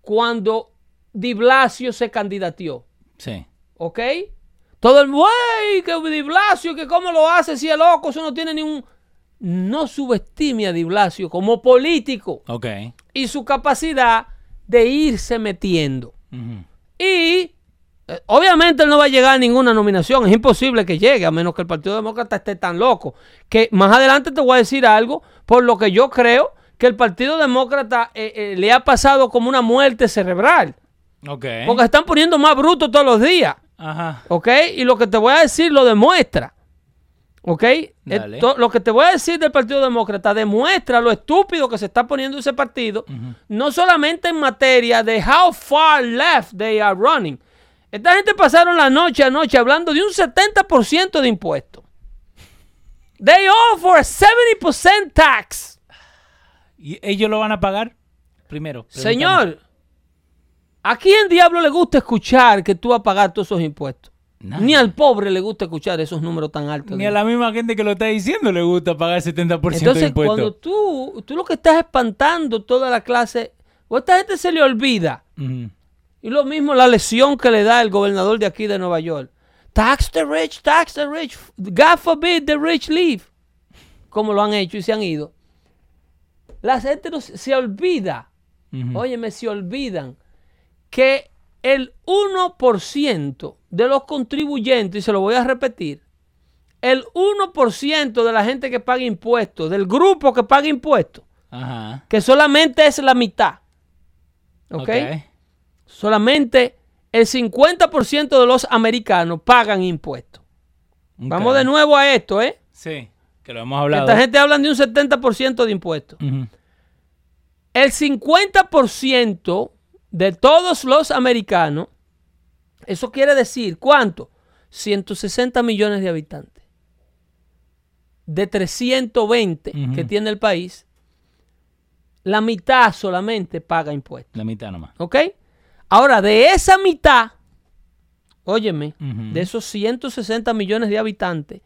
cuando Di Blasio se candidateó, Sí. ¿ok? Todo el güey, que Di Blasio, que cómo lo hace, si es loco, eso no tiene ningún... No subestime a Di Blasio como político Ok. y su capacidad de irse metiendo. Y eh, obviamente él no va a llegar a ninguna nominación, es imposible que llegue, a menos que el Partido Demócrata esté tan loco. Que más adelante te voy a decir algo, por lo que yo creo que el Partido Demócrata eh, eh, le ha pasado como una muerte cerebral. Ok. Porque se están poniendo más brutos todos los días. Ajá. ¿Ok? Y lo que te voy a decir lo demuestra. ¿Ok? Esto- lo que te voy a decir del Partido Demócrata demuestra lo estúpido que se está poniendo ese partido, no solamente en materia de how far left they are running. Esta gente pasaron la noche anoche hablando de un 70% de impuestos. They offer a 70% tax. ¿Y ellos lo van a pagar? Primero. Señor, ¿a quién diablo le gusta escuchar que tú vas a pagar todos esos impuestos? Ni al pobre le gusta escuchar esos números tan altos. Ni a la misma gente que lo está diciendo le gusta pagar 70% de Entonces, impuestos. cuando tú, tú lo que estás espantando toda la clase, o a esta gente se le olvida. Y lo mismo la lesión que le da el gobernador de aquí de Nueva York. Tax the rich, tax the rich. God forbid the rich leave. Como lo han hecho y se han ido. La gente no se olvida. Ujú. Óyeme, se olvidan que el 1% de los contribuyentes, y se lo voy a repetir, el 1% de la gente que paga impuestos, del grupo que paga impuestos, Ajá. que solamente es la mitad. ¿Ok? Solamente el 50% de los americanos pagan impuestos. Vamos de nuevo a esto, ¿eh? Sí, que lo hemos hablado. esta gente habla de un 70% de impuestos. El 50% de todos los americanos, eso quiere decir, ¿cuánto? 160 millones de habitantes. De 320 Ujú. que tiene el país, la mitad solamente paga impuestos. La mitad nomás. ¿Ok? Ahora, de esa mitad, óyeme, de esos 160 millones de habitantes,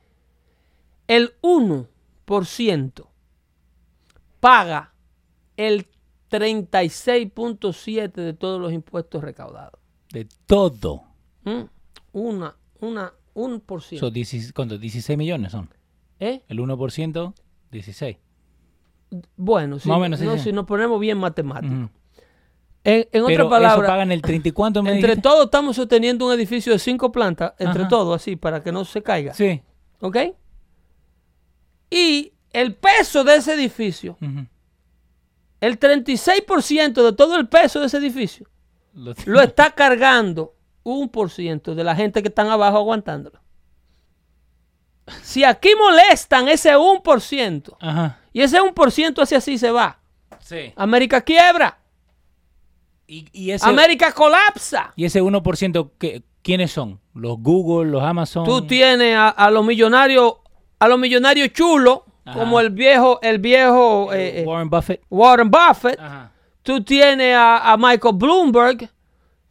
el 1% paga el 36.7 de todos los impuestos recaudados. De todo. ¿Mm? Una, una, un por ciento. Son 16, ¿cuánto? 16 millones son. ¿Eh? El 1%, 16. Bueno, si, menos, no, si nos ponemos bien matemáticos. Ujú. En, en otras eso palabras, pagan el 30 y cuánto me entre todos estamos sosteniendo un edificio de cinco plantas, entre todos, así, para que no se caiga. Sí. ¿Ok? Y el peso de ese edificio, Ujú. El 36% de todo el peso de ese edificio, Lo- lo está cargando un por ciento de la gente que están abajo aguantándolo. Si aquí molestan ese 1% Ajá. y ese 1% hacia así se va, Sí. América quiebra, Y, y ese, América colapsa. y ese 1%, ¿qué- ¿quiénes son? Los Google, los Amazon. Tú tienes a, a los millonarios, a los millonarios chulos, Ajá. como el viejo, el viejo eh, eh, Warren Buffett. Warren Buffett. Ajá. Tú tienes a, a Michael Bloomberg.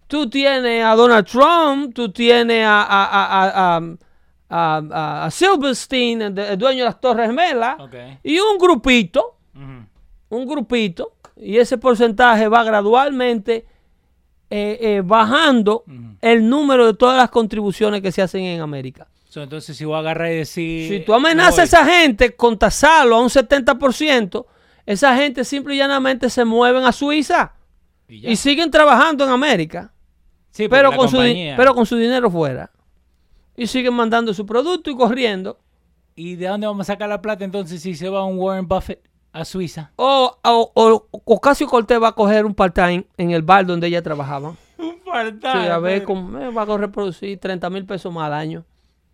Tú tienes a Donald Trump. Tú tienes a, a, a, a, Silverstein, el, dueño de las Torres Gemelas. Y un grupito, un grupito. Y ese porcentaje va gradualmente eh, eh, bajando el número de todas las contribuciones que se hacen en América. So, entonces, si voy a agarrar y decir. Si tú amenazas a esa gente con tasarlo a un 70%, esa gente simple y llanamente se mueven a Suiza Y siguen trabajando en América, Sí, pero con, su, pero con su dinero fuera. Y siguen mandando su producto y corriendo. ¿Y de dónde vamos a sacar la plata entonces si se va un Warren Buffett a Suiza? O, o, o Ocasio Cortés va a coger un part-time en el bar donde ella trabajaba. [LAUGHS] Un Sí, a ver, cómo- eh, va a reproducir 30 mil pesos más al año.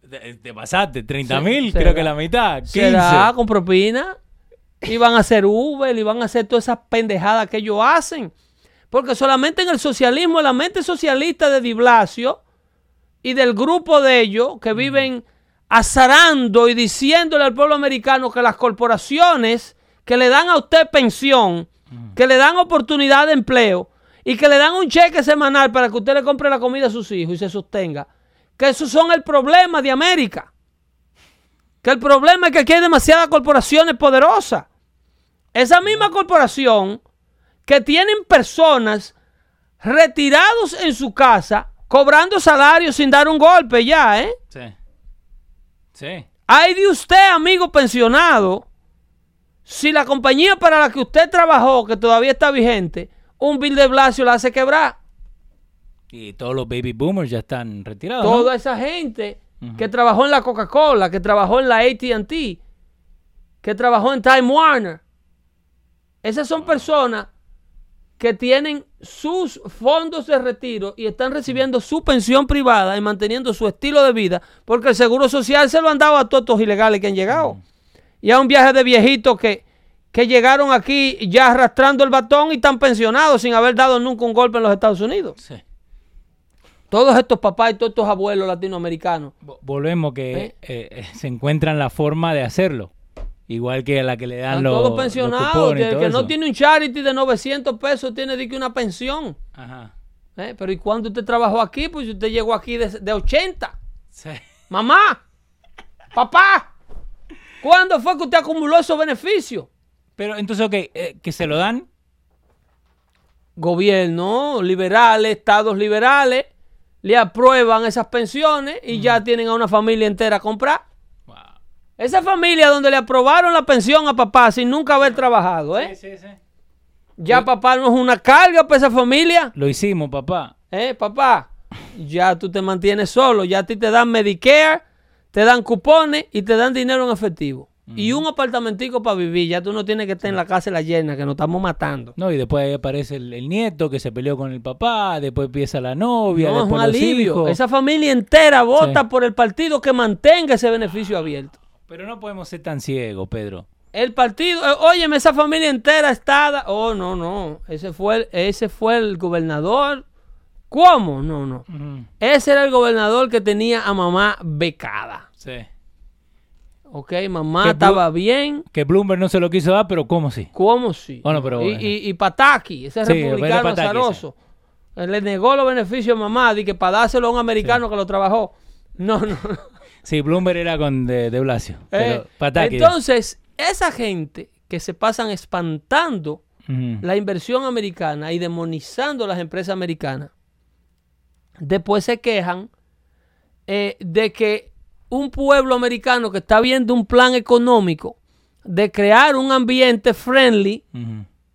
Te, te pasaste, 30 Sí, mil, creo que la mitad. 15. ¿Será con propina? Y van a hacer Uber y van a hacer todas esas pendejadas que ellos hacen. Porque solamente en el socialismo, en la mente socialista de Di Blasio y del grupo de ellos que viven azarando y diciéndole al pueblo americano que las corporaciones que le dan a usted pensión, que le dan oportunidad de empleo y que le dan un cheque semanal para que usted le compre la comida a sus hijos y se sostenga, que esos son el problema de América. Que el problema es que aquí hay demasiadas corporaciones poderosas. Esa misma corporación que tienen personas retirados en su casa cobrando salarios sin dar un golpe ya, ¿eh? Sí. Sí. Hay de usted, amigo pensionado, si la compañía para la que usted trabajó, que todavía está vigente, un bill de Blasio la hace quebrar. Y todos los baby boomers ya están retirados. ¿no? Toda esa gente que trabajó en la Coca-Cola, que trabajó en la ATT, que trabajó en Time Warner. Esas son personas que tienen sus fondos de retiro y están recibiendo su pensión privada y manteniendo su estilo de vida porque el seguro social se lo han dado a todos estos ilegales que han llegado. Y a un viaje de viejitos que, que llegaron aquí ya arrastrando el batón y están pensionados sin haber dado nunca un golpe en los Estados Unidos. Sí. Todos estos papás y todos estos abuelos latinoamericanos. Vo- Volvemos que eh, eh, se encuentran la forma de hacerlo. Igual que la que le dan Están los, todos los pensionados. todo que no tiene un charity de 900 pesos tiene de que una pensión. Ajá. ¿Eh? Pero ¿y cuándo usted trabajó aquí? Pues usted llegó aquí de, de 80. Sí. Mamá, papá, ¿cuándo fue que usted acumuló esos beneficios? Pero entonces, ok, eh, que se lo dan. Gobierno, liberales, estados liberales, le aprueban esas pensiones y ya tienen a una familia entera a comprar. Wow. Esa familia donde le aprobaron la pensión a papá sin nunca haber trabajado, ¿eh? Sí, sí, sí. Ya papá no es una carga para esa familia. Lo hicimos, papá. ¿Eh, papá? Ya tú te mantienes solo, ya a ti te dan Medicare, te dan cupones y te dan dinero en efectivo. Y un apartamentico para vivir, ya tú no tienes que estar en la casa de la llena, que nos estamos matando. No, y después ahí aparece el, el nieto que se peleó con el papá, después empieza la novia, No, es un alivio. hijos. Esa familia entera vota Sí. por el partido que mantenga ese beneficio abierto. Pero no podemos ser tan ciegos, Pedro. El partido, eh, óyeme, esa familia entera está... Oh, no, no. Ese fue, el- ese fue el gobernador. ¿Cómo? No, no. Ese era el gobernador que tenía a mamá becada. Sí. Ok, mamá Que estaba bien. Que Bloomberg no se lo quiso dar, pero ¿cómo sí? ¿Cómo sí? Bueno, pero- y, y, y Pataki, ese Sí, republicano Pataki, azaroso, le negó los beneficios a mamá de que para dárselo a un americano que lo trabajó. No, no, no. Sí, Bloomberg era con de, de Blasio. Pero Eh, Pataki. entonces, esa gente que se pasan espantando la inversión americana y demonizando las empresas americanas, después se quejan eh, de que un pueblo americano que está viendo un plan económico de crear un ambiente friendly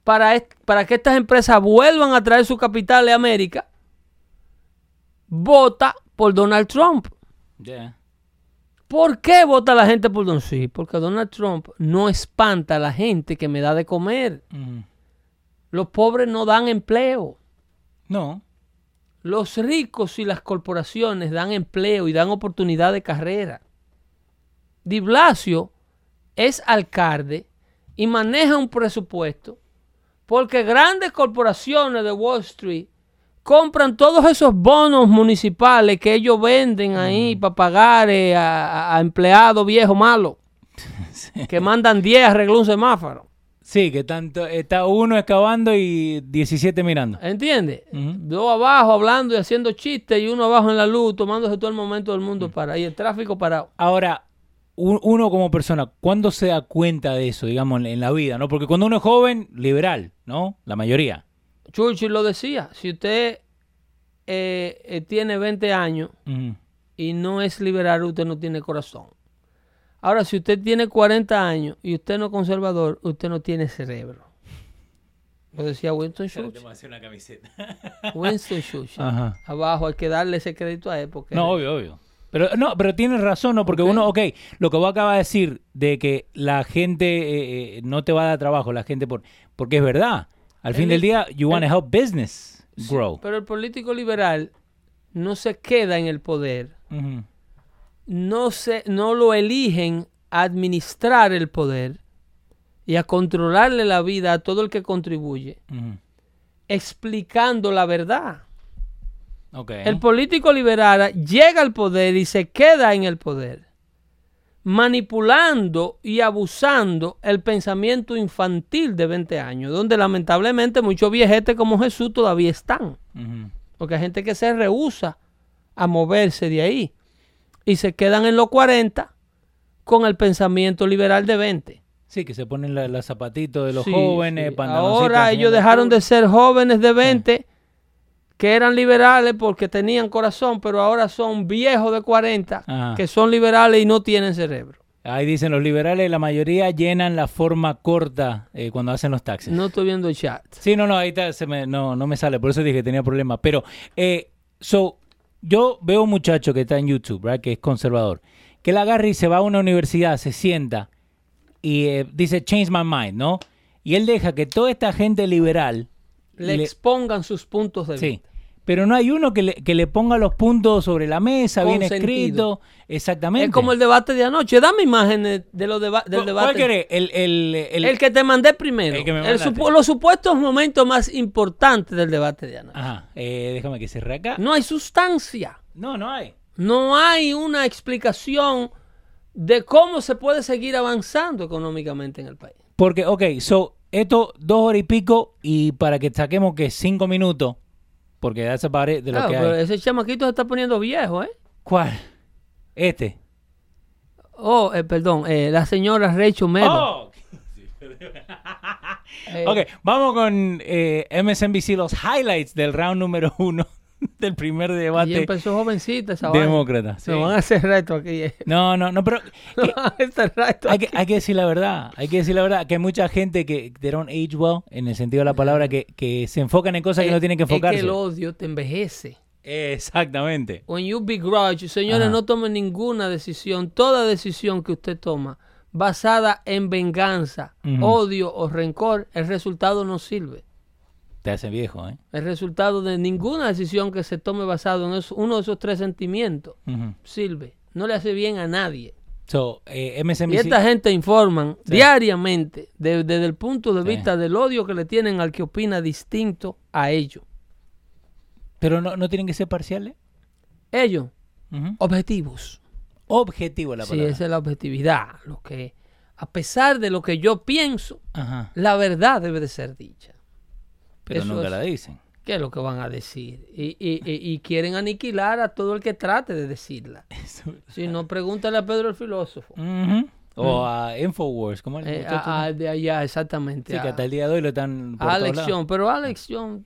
para, para que estas empresas vuelvan a traer su capital a América, vota por Donald Trump. ¿Por qué vota la gente por Donald Trump? Sí, porque Donald Trump no espanta a la gente que me da de comer. Los pobres no dan empleo. No. Los ricos y las corporaciones dan empleo y dan oportunidad de carrera. Di Blasio es alcalde y maneja un presupuesto porque grandes corporaciones de Wall Street compran todos esos bonos municipales que ellos venden ahí para pagar eh, a, a- empleados viejos malos [LAUGHS] que mandan 10 a arreglar un semáforo. Sí, que tanto está uno excavando y 17 mirando. ¿Entiendes? Ujú. Dos abajo hablando y haciendo chistes y uno abajo en la luz tomándose todo el momento del mundo para y el tráfico parado. Ahora, un- uno como persona, ¿cuándo se da cuenta de eso, digamos, en, en la vida? ¿no? Porque cuando uno es joven, liberal, ¿no? La mayoría. Churchill lo decía, si usted eh, eh, tiene 20 años y no es liberal, usted no tiene corazón. Ahora, si usted tiene 40 años y usted no es conservador, usted no tiene cerebro. Lo decía Winston Churchill. una camiseta. [LAUGHS] Winston Churchill. Ajá. Abajo hay que darle ese crédito a él porque No, obvio, obvio. Pero no, pero tienes razón, ¿no? Porque uno, ok, lo que vos acabas de decir de que la gente eh, eh, no te va a dar trabajo, la gente por porque es verdad. Al fin El- del día, you want to el- help business grow. Pero el político liberal no se queda en el poder. Ujú. No, se, no lo eligen a administrar el poder y a controlarle la vida a todo el que contribuye, explicando la verdad. El político liberal llega al poder y se queda en el poder, manipulando y abusando el pensamiento infantil de 20 años, donde lamentablemente muchos viejetes como Jesús todavía están. Porque hay gente que se rehúsa a moverse de ahí y se quedan en los 40 con el pensamiento liberal de 20. Sí, que se ponen los zapatitos de los Sí, jóvenes, sí. Ahora ellos dejaron de ser jóvenes de 20 que eran liberales porque tenían corazón, pero ahora son viejos de 40 Ajá. que son liberales y no tienen cerebro. Ahí dicen los liberales, la mayoría llenan la forma corta eh, cuando hacen los taxis. No estoy viendo el chat. Sí, no, no, ahí está, se me, no, no me sale, por eso dije que tenía problemas. Pero, eh, so, yo veo un muchacho que está en YouTube, ¿verdad? Que es conservador, que él agarra y se va a una universidad, se sienta y eh, dice, change my mind, ¿no? Y él deja que toda esta gente liberal, Le, Le- expongan sus puntos de sí, vista. Pero no hay uno que le, que le ponga los puntos sobre la mesa, Con bien sentido. escrito, exactamente. Es como el debate de anoche. Dame imágenes de los deba- del ¿Cuál- debate. ¿Cuál querés? El, el, el, El que te mandé primero. El que me supu- los supuestos momentos más importantes del debate de anoche. Ajá, eh, déjame que cierre acá. No hay sustancia. No, no hay. No hay una explicación de cómo se puede seguir avanzando económicamente en el país. Porque, ok, so, esto dos horas y pico y para que saquemos que cinco minutos, porque ya se pare de lo Claro, que pero hay. ese chamaquito se está poniendo viejo, ¿eh? ¿Cuál? Este. Oh, eh, perdón, eh, la señora Rachel Maddow. Oh. Eh, [LAUGHS] Ok, vamos con eh, MSNBC, los highlights del round número uno [LAUGHS] del primer Y debate empezó jovencita esa demócrata. sí. Van a hacer reto aquí. eh. No, no, no, pero [LAUGHS] van a hacer reto hay que, hay que decir la verdad. Hay que decir la verdad que hay mucha gente que they don't age well, en el sentido de la palabra, que, que se enfocan en cosas que no tienen que Es que enfocarse. el odio te envejece. Exactamente. When you begrudge, señores, Ajá. no tomen ninguna decisión. Toda decisión que usted toma basada en venganza, odio o rencor, el resultado no sirve. Te hace viejo, ¿eh? El resultado de ninguna decisión que se tome basado en eso- uno de esos tres sentimientos Ujú. sirve. No le hace bien a nadie. So, eh, Y esta gente informan Sí. diariamente de- desde el punto de Sí. vista del odio que le tienen al que opina distinto a ellos. Pero no, no tienen que ser parciales. Ellos, Ujú. objetivos. Objetivo la Sí, palabra. esa es la objetividad. Lo que, a pesar de lo que yo pienso, Ajá. la verdad debe de ser dicha. Pero eso nunca es- la dicen. ¿Qué es lo que van a decir? Y, y- y- y quieren aniquilar a todo el que trate de decirla. [LAUGHS] Si no, pregúntale a Pedro el filósofo. O a Infowars, Mm. Eh, a- a- ese. de allá, exactamente. Sí, que a- hasta el día de hoy lo están por a Alex. Jones. Pero Alex Jones.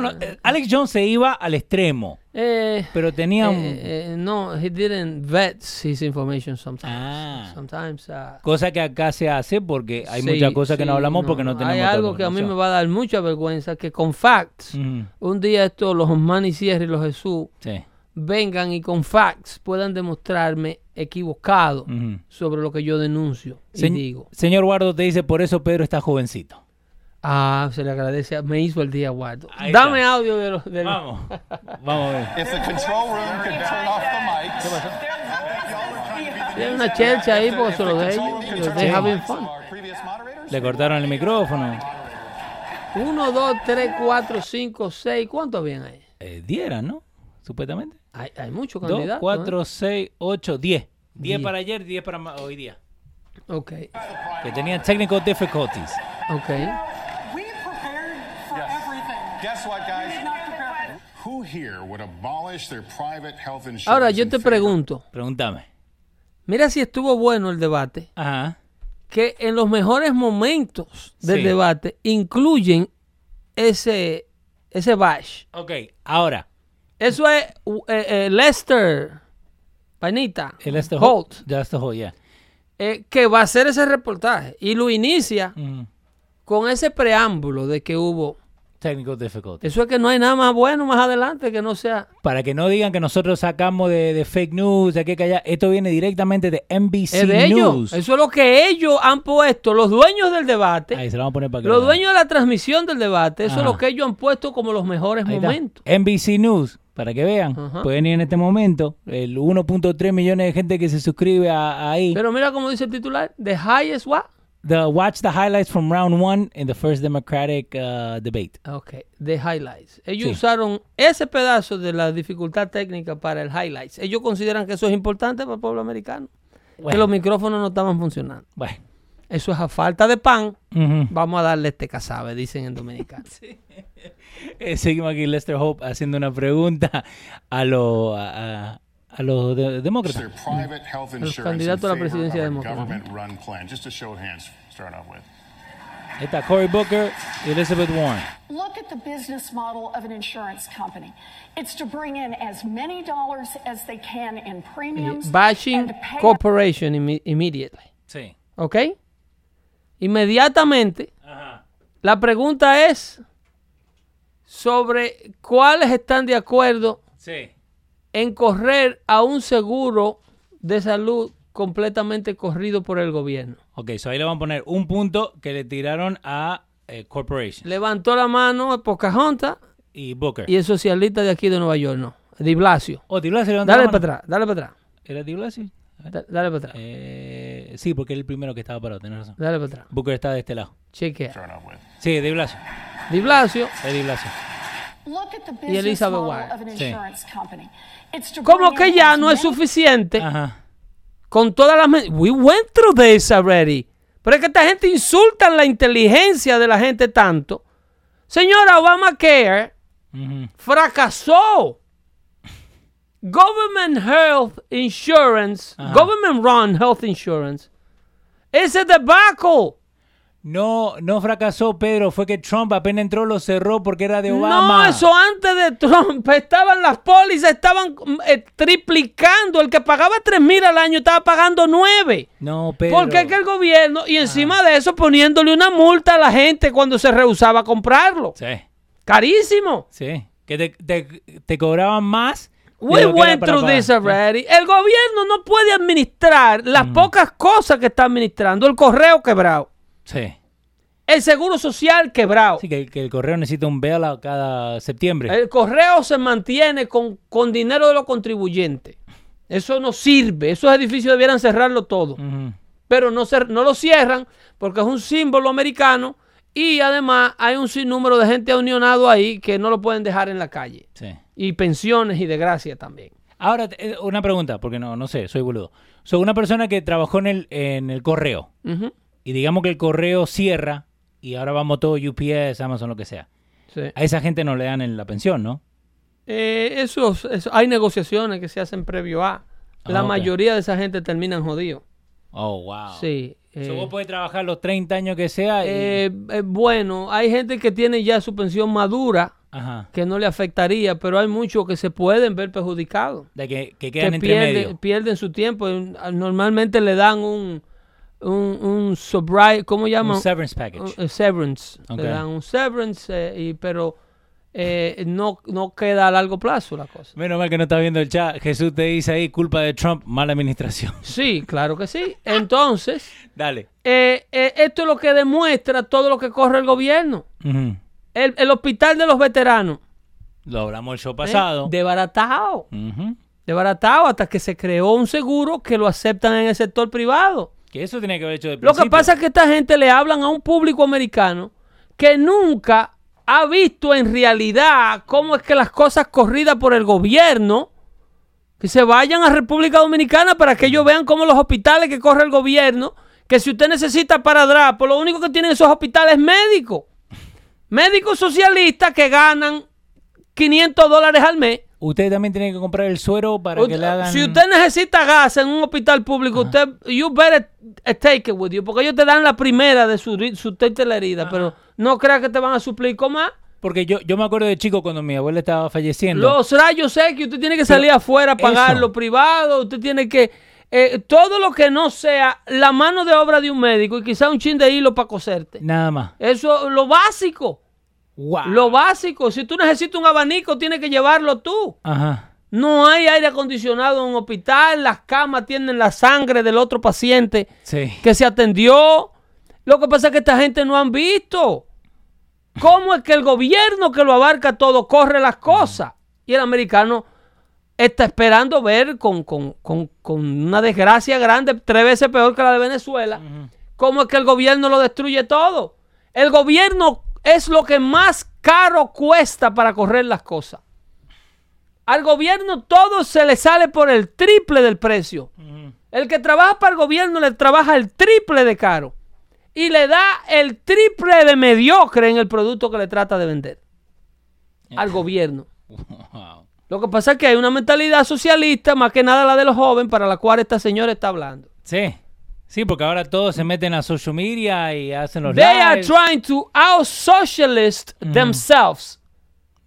No, no, eh, Alex Jones se iba al extremo, eh, pero tenía un- eh, eh, no, he didn't vet his information sometimes. Ah. Sometimes. uh, cosa que acá se hace porque hay sí, muchas cosas que no hablamos porque no tenemos Hay algo que a mí me va a dar mucha vergüenza que con facts, un día esto, los Manny Sierra y los Jesús Sí. vengan y con facts puedan demostrarme equivocado sobre lo que yo denuncio y Se- digo. Señor Guardo te dice, por eso Pedro está jovencito. Ah, se le agradece. Me hizo el día, Guardo. Ahí Dame está. audio de los. de Vamos, vamos a ver. If the control room could turn off the mics. Tiene una chelcha ahí porque se lo de ellos. Having fun. Le cortaron el micrófono. Uno, dos, tres, cuatro, cinco, seis. ¿Cuántos habían ahí? Eh, diera, ¿no? Supuestamente. Hay, hay muchos Dos, candidatos. cuatro, seis, ocho, diez. Diez Diez. para ayer, diez para ma- hoy día. Ok, Que tenían technical difficulties. ok. We prepared for everything. Guess what, We guys? did not prepare. Who here would abolish their private health insurance? Ahora yo in te pregunto. Pregúntame. Mira si estuvo bueno el debate. Ajá. Que en los mejores momentos del Sí. debate incluyen ese, ese bash. Ok, ahora. Eso es eh, eh, Lester, Panita, El este Holt, está Holt, ya. eh, que va a hacer ese reportaje. Y lo inicia Ujú. con ese preámbulo de que hubo. Technical difficulties. Eso es que no hay nada más bueno más adelante que no sea. Para que no digan que nosotros sacamos de, de fake news, de aquí que allá. Esto viene directamente de NBC Es de ellos. News. Eso es lo que ellos han puesto, los dueños del debate, Ahí se lo vamos a poner para que los lo dueños de la transmisión del debate. Eso es lo que ellos han puesto como los mejores Ahí está. momentos. NBC News, para que vean. Ajá. Pueden ir en este momento. El 1.3 millones de gente que se suscribe a, a ahí. Pero mira cómo dice el titular: The highest what? The, watch the highlights from round one in the first Democratic uh, debate. Ok, the highlights. Ellos Sí. usaron ese pedazo de la dificultad técnica para el highlights. Ellos consideran que eso es importante para el pueblo americano. Que los micrófonos no estaban funcionando. Bueno. Eso es a falta de pan. Vamos a darle este casabe, dicen en dominicano. [LAUGHS] Eh, seguimos aquí Lester Hope haciendo una pregunta a los a, a- a los de- demócratas. private health insurance in candidatos a la presidencia a demócrata. government-run plan. Just a show of hands. to Start off with. Ahí está Cory Booker y Elizabeth Warren. Look at the business model of an insurance company. It's to bring in as many dollars as they can in premiums. and Bashing corporation imme- immediately. Sí. ¿Ok? Inmediatamente, la pregunta es sobre cuáles están de acuerdo Sí. En correr a un seguro de salud completamente corrido por el gobierno. Ok, so ahí le van a poner un punto que le tiraron a eh, Corporation Levantó la mano Pocahontas y Booker. y el socialista de aquí de Nueva York, no. Di Blasio. Oh, Di Blasio levantó Dale la para atrás, dale para atrás. ¿Era Di Blasio? A da- Dale para atrás. Eh, sí, porque era el primero que estaba parado, tenés razón. Dale para atrás. Booker está de este lado. Chequea. Sí, Di Blasio. Di Blasio. Es Di Blasio. Look at the Y business Elizabeth model Warren. of an Sí. insurance company. It's to Como que ya no es suficiente Ajá. con todas las... We went through this already. Pero es que esta gente insulta la inteligencia de la gente tanto. Señora Obamacare Ujú. fracasó. Government Health Insurance. Government Run Health Insurance, ese debacle. No, no fracasó, Pedro. Fue que Trump apenas entró lo cerró porque era de No, Obama. eso antes de Trump. Estaban las pólizas, estaban mm, eh, triplicando. El que pagaba 3 mil al año estaba pagando 9. No, Pedro. Porque es que el gobierno, y encima de eso poniéndole una multa a la gente cuando se rehusaba a comprarlo. Sí, Carísimo. sí. Que te, te, te cobraban más. We went through this already. El gobierno no puede administrar las pocas cosas que está administrando. El correo quebrado. Sí. El seguro social quebrado. Sí, que, que el correo necesita un bailout cada septiembre. El correo se mantiene con, con dinero de los contribuyentes. Eso no sirve. Esos edificios debieran cerrarlo todo. Pero no, no lo cierran porque es un símbolo americano y además hay un sinnúmero de gente unionado ahí que no lo pueden dejar en la calle. Sí. Y pensiones y desgracia también. Ahora, eh, una pregunta, porque no, no sé, soy boludo. Soy una persona que trabajó en el, en el correo. Y digamos que el correo cierra y ahora vamos todo UPS, Amazon, lo que sea. Sí. A esa gente no le dan en la pensión, ¿no? Eh, eso, eso- hay negociaciones que se hacen previo a. La Ah, ok. mayoría de esa gente terminan jodidos. Oh, wow. Sí. eh, So, vos podés trabajar los 30 años que sea y... eh, eh, bueno, hay gente que tiene ya su pensión madura Ajá. que no le afectaría, pero hay muchos que se pueden ver perjudicados. De que, que Que quedan entre pierden, medio. pierden su tiempo. Normalmente le dan un, un, un sobri- ¿cómo llaman? Un severance package. Un- eh, severance. Ok. Le dan un severance, eh, y, pero eh, no, no queda a largo plazo la cosa. Menos mal que no está viendo el chat. Jesús te dice ahí, culpa de Trump, mala administración. [LAUGHS] Sí, claro que sí. Entonces, [LAUGHS] Dale. eh, eh, esto es lo que demuestra todo lo que corre el gobierno. El, el hospital de los veteranos. Lo hablamos el show pasado. Desbaratado. Ujú. Desbaratado hasta que se creó un seguro que lo aceptan en el sector privado. Que eso tiene que haber hecho de Lo que pasa es que esta gente le hablan a un público americano que nunca ha visto en realidad cómo es que las cosas corridas por el gobierno, que se vayan a República Dominicana para que ellos vean cómo los hospitales que corre el gobierno, que si usted necesita para pues lo único que tienen esos hospitales es médicos. Médicos socialistas que ganan 500 dólares al mes. Usted también tiene que comprar el suero para que le hagan... Si usted necesita gas en un hospital público, usted, you better take it with you, porque ellos te dan la primera de su, su la herida, pero no creas que te van a suplir con más. Porque yo, yo me acuerdo de chico cuando mi abuela estaba falleciendo. Los rayos X, usted tiene que salir afuera a pagar lo privado, usted tiene que... eh, todo lo que no sea la mano de obra de un médico y quizá un chin de hilo para coserte. Nada más. Eso es lo básico. Wow. Lo básico. Si tú necesitas un abanico, tienes que llevarlo tú. Ajá. No hay aire acondicionado en un hospital, las camas tienen la sangre del otro paciente Sí. que se atendió. Lo que pasa es que esta gente no han visto cómo es que el gobierno que lo abarca todo corre las cosas. Y el americano está esperando ver con, con- con- con una desgracia grande, tres veces peor que la de Venezuela, cómo es que el gobierno lo destruye todo. El gobierno es lo que más caro cuesta para correr las cosas. Al gobierno todo se le sale por el triple del precio. El que trabaja para el gobierno le trabaja el triple de caro. Y le da el triple de mediocre en el producto que le trata de vender. Al gobierno. Lo que pasa es que hay una mentalidad socialista, más que nada la de los jóvenes, para la cual esta señora está hablando. Sí. Sí, porque ahora todos se meten a social media y hacen los They are trying to out socialist themselves.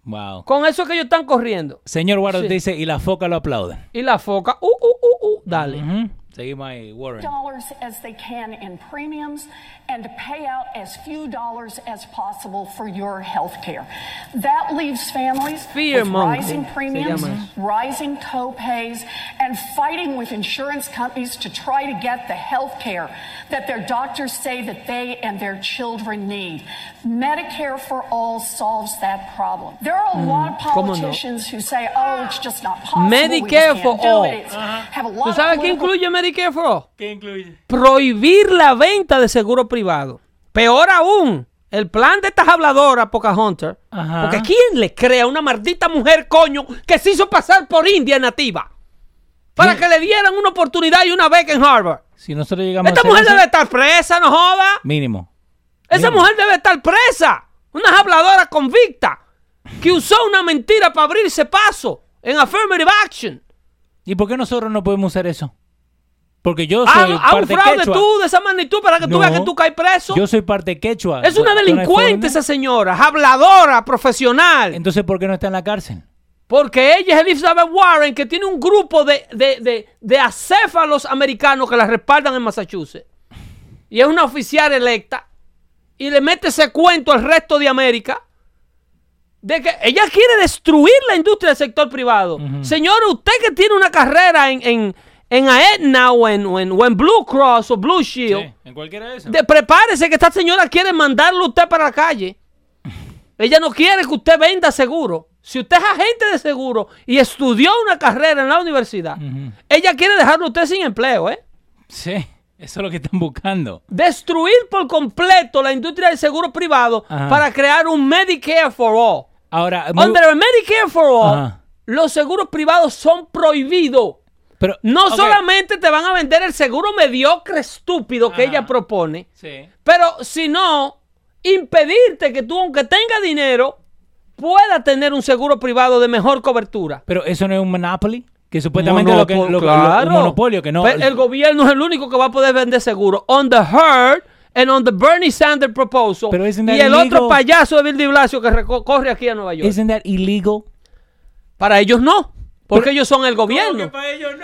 Wow. Con eso es que ellos están corriendo. Señor Guardo Sí. dice, y la foca lo aplauden. Y la foca, uh, uh, uh, uh, dale. Ujú. Seguimos ahí, Warren. dollars as they can in premiums and to pay out as few dollars as possible for your health care. That leaves families Fear with mongering, rising premiums, rising co-pays, and fighting with insurance companies to try to get the health care that their doctors say that they and their children need. Medicare for all solves that problem. There are a hmm. lot of ¿cómo no? politicians who say, oh, it's just not possible. we Medicare for can't do all. it. It's- have a uh-huh. lot ¿Tú of sabes qué political incluye Medicare ¿Qué incluye? prohibir la venta de seguro privado. Peor aún, el plan de estas habladoras, Pocahontas, Ajá. porque ¿quién le crea a una maldita mujer, coño, que se hizo pasar por india nativa? Para Sí. que le dieran una oportunidad y una beca en Harvard. Si nosotros llegamos Esta a mujer eso, debe estar presa, no joda. Mínimo. Esa Mínimo. mujer debe estar presa. Una habladora convicta que usó una mentira para abrirse paso en affirmative action. ¿Y por qué nosotros no podemos usar eso? Porque yo soy Haz haz un parte fraude quechua. tú de esa magnitud para que tú veas que tú caes preso. Yo soy parte quechua. Es una ¿Tú no hay delincuente esa señora, habladora, profesional. Entonces, ¿por qué no está en la cárcel? Porque ella es Elizabeth Warren, que tiene un grupo de, de, de, de acéfalos americanos que la respaldan en Massachusetts. Y es una oficial electa. Y le mete ese cuento al resto de América. De que ella quiere destruir la industria del sector privado. Señora, usted que tiene una carrera en, en, en Aetna o en, o en- o en Blue Cross o Blue Shield. en cualquiera de esos. De- prepárese que esta señora quiere mandarlo usted para la calle. [LAUGHS] Ella no quiere que usted venda seguro. Si usted es agente de seguro y estudió una carrera en la universidad, ella quiere dejarlo usted sin empleo, ¿eh? Sí, eso es lo que están buscando. Destruir por completo la industria del seguro privado Ajá. para crear un Medicare for all. Ahora, muy- Under Medicare for all, Ajá. los seguros privados son prohibidos. Pero, No solamente te van a vender el seguro mediocre estúpido que Ajá. ella propone, Sí. pero sino impedirte que tú, aunque tenga dinero, pueda tener un seguro privado de mejor cobertura. Pero eso no es un monopoly. Que supuestamente lo que, lo, Monopo- lo- claro. un monopolio que no. Pero el gobierno es el único que va a poder vender seguro. On the herd and on the Bernie Sanders proposal. Pero y el illegal? otro payaso de Bill de Blasio que corre aquí a Nueva York. Isn't that illegal? Para ellos no. Porque ellos son el gobierno.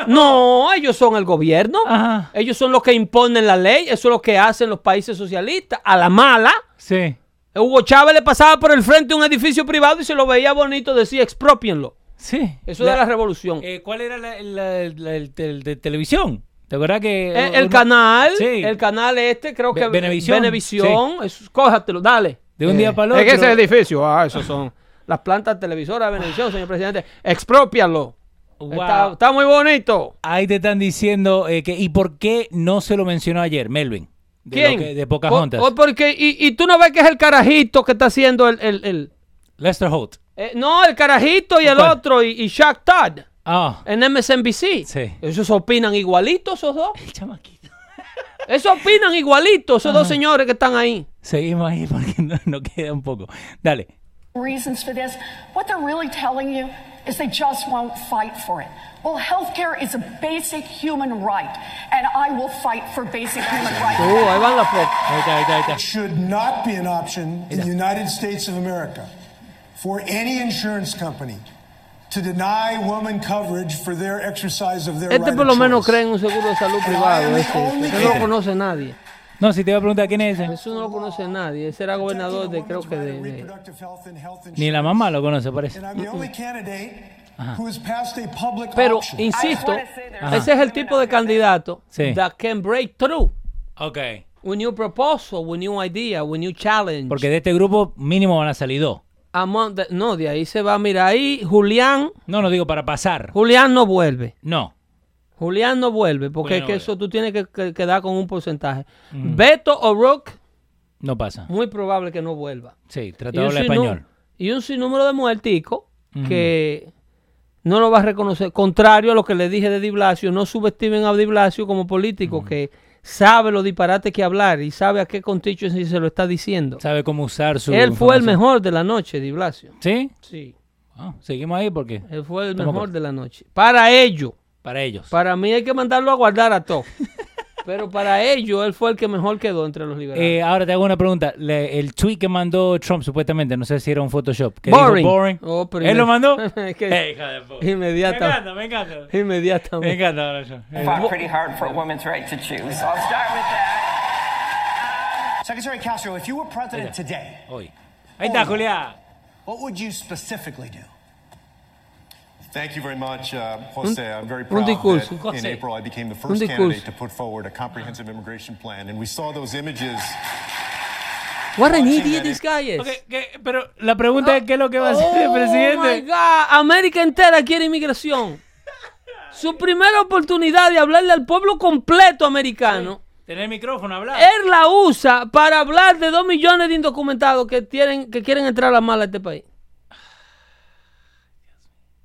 No, ellos son el gobierno. Ajá. Ellos son los que imponen la ley. Eso es lo que hacen los países socialistas. A la mala. Sí. Hugo Chávez le pasaba por el frente de un edificio privado y se lo veía bonito, decía expropienlo. Sí. Eso de la revolución. Eh, ¿Cuál era la, la- la- el, de televisión? ¿Te acuerdas que. el, el uno- canal, Sí. el canal este, creo que Be- Venevisión, Venevisión, eso- cójatelo, dale. De un día para el Es que otro. ese edificio, ah, esos son las plantas televisoras de Venevisión, señor presidente. Expropialo. Wow. Está, está muy bonito. Ahí te están diciendo eh, que. ¿Y por qué no se lo mencionó ayer, Melvin? De ¿Quién? que- de Pocahontas. O- o porque, y, y tú no ves que es el carajito que está haciendo el... el- el- Lester Holt. eh, no, el carajito y el ¿Cuál? otro, y, y Shaq Todd Ah. en MSNBC. Sí. Esos opinan igualitos, esos dos. El chamaquito. Esos opinan igualitos, esos dos señores que están ahí. Seguimos ahí porque no, no queda un poco. Dale. Reasons for this. What they're really telling you is they just won't fight for it. Well, healthcare is a basic human right, and I will fight for basic human rights. Oh, ahí van las fotos. Ahí está, ahí está, ahí está. should not be an option in the United States of America for any insurance company to deny women coverage for their exercise of their Este right por lo menos cree en un seguro de salud privado. Ese, ese no lo conoce nadie. No, si te iba a preguntar quién es ese. Eso no lo conoce nadie. Ese era gobernador de, creo que de... Ni la mamá lo conoce, parece. Pero, insisto, ese es el tipo de candidato Sí. that can break through Ok. with new proposal, with new idea, with new challenge. Porque de este grupo mínimo van a salir dos. Among the- no, de ahí se va, mira, ahí Julián, No, no digo para pasar. Julián no vuelve. No. Julián no vuelve, porque Julián es que no eso tú tienes que, que- quedar con un porcentaje. Beto O'Rourke, No pasa. muy probable que no vuelva. Sí, tratado de español. y un sinnúmero de muerticos que no lo va a reconocer. Contrario a lo que le dije de Di Blasio, no subestimen a Di Blasio como político que sabe los disparates que hablar y sabe a qué constituency se lo está diciendo. Sabe cómo usar su. Él fue el mejor de la noche, Di Blasio. ¿Sí? Sí, Ah, seguimos ahí porque. él fue el Estamos mejor de la noche. Para ellos, Para ellos. para mí hay que mandarlo a guardar a todos. [LAUGHS] Pero para ellos, él fue el que mejor quedó entre los liberales. Eh, ahora te hago una pregunta. Le- el tweet que mandó Trump, supuestamente, no sé si era un Photoshop. Que Boring. Dijo boring. Oh, pero ¿Él lo inme- mandó? [LAUGHS] Es que- Eh, hija de puta. Inmediata- Me encanta, me encanta. Me Inmediatamente. encanta ahora yo. Fought pretty hard for a woman's right to choose. So I'll start with that. Secretary Castro, if you were president today, Hoy. Ahí está, Julián. what would you specifically do? Thank you very much, uh, Jose. I'm very un proud discurso. that in. April I became the Un first discurso. candidate to put forward a comprehensive immigration plan. And we saw those images. What an idiot this guy is. Ok, que- pero la pregunta es: ¿qué es lo que va a hacer el Oh my presidente? God, América entera quiere inmigración. Su primera oportunidad de hablarle al pueblo completo americano, Tener micrófono, hablar. él la usa para hablar de dos millones de indocumentados que, tienen, que quieren entrar a la mala a este país.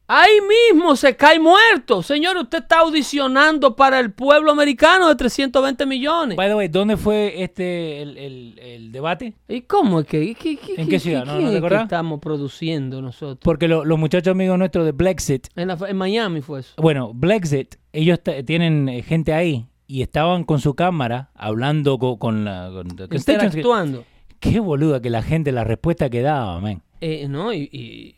Ahí mismo se cae muerto. Señor, usted está audicionando para el pueblo americano de 320 millones. By the way, ¿dónde fue este el, el- el debate? ¿Y cómo es que? qué- qué- ¿En qué ciudad? ¿No- no quién te es que acordás? estamos produciendo nosotros? Porque lo- los muchachos amigos nuestros de Brexit, En, la- en Miami fue eso. bueno, Brexit, ellos tienen eh, gente ahí y estaban con su cámara hablando co- con, la con constituents. Interactuando. Qué boluda que la gente, la respuesta que daba, man. Eh, no, y, y,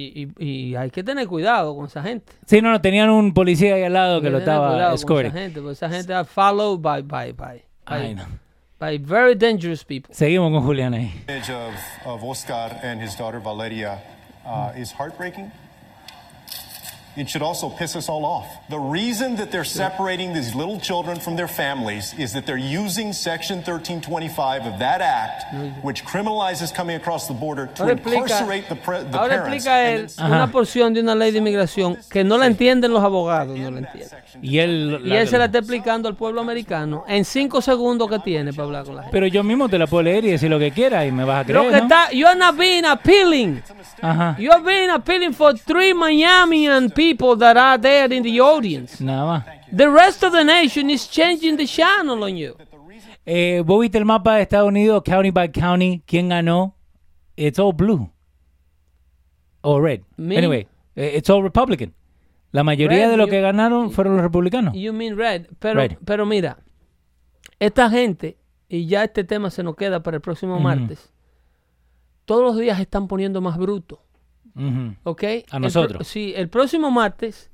y- y- y hay que tener cuidado con esa gente. Sí, no, no, tenían un policía ahí al lado Hay que lo estaba escorting. esa gente, porque esa gente are followed by, by, by, by, no. by very dangerous people. Seguimos con Julián ahí. Image of, of Oscar and his daughter Valeria uh, is heartbreaking. It should also piss us all off. The reason that they're separating these little children from their families is that they're using Section 1325 of that act, which criminalizes coming across the border, to Ahora incarcerate the, pre- the ahora parents. explica él and una porción de una ley de inmigración que no la entienden los abogados, no la entienden. Y él, Y él se la está explicando al pueblo americano en cinco segundos que tiene para hablar con la gente. Pero yo mismo te la puedo leer y decir lo que quiera y me vas a Lo creer, que ¿no? está, you are not being appealing. Ajá. You are being appealing for three Miamian people that are there in the audience. Nada más. The rest of the nation is changing the channel on you. Eh, ¿Vos viste el mapa de Estados Unidos, county by county? ¿Quién ganó? It's all blue. O red. Me? Anyway, eh, it's all Republican. La mayoría Red, de los que ganaron fueron los republicanos. You mean red. Pero, Red. pero mira, esta gente, y ya este tema se nos queda para el próximo Ujú. martes, todos los días están poniendo más Ujú. ¿Ok? A El nosotros. sí, el próximo martes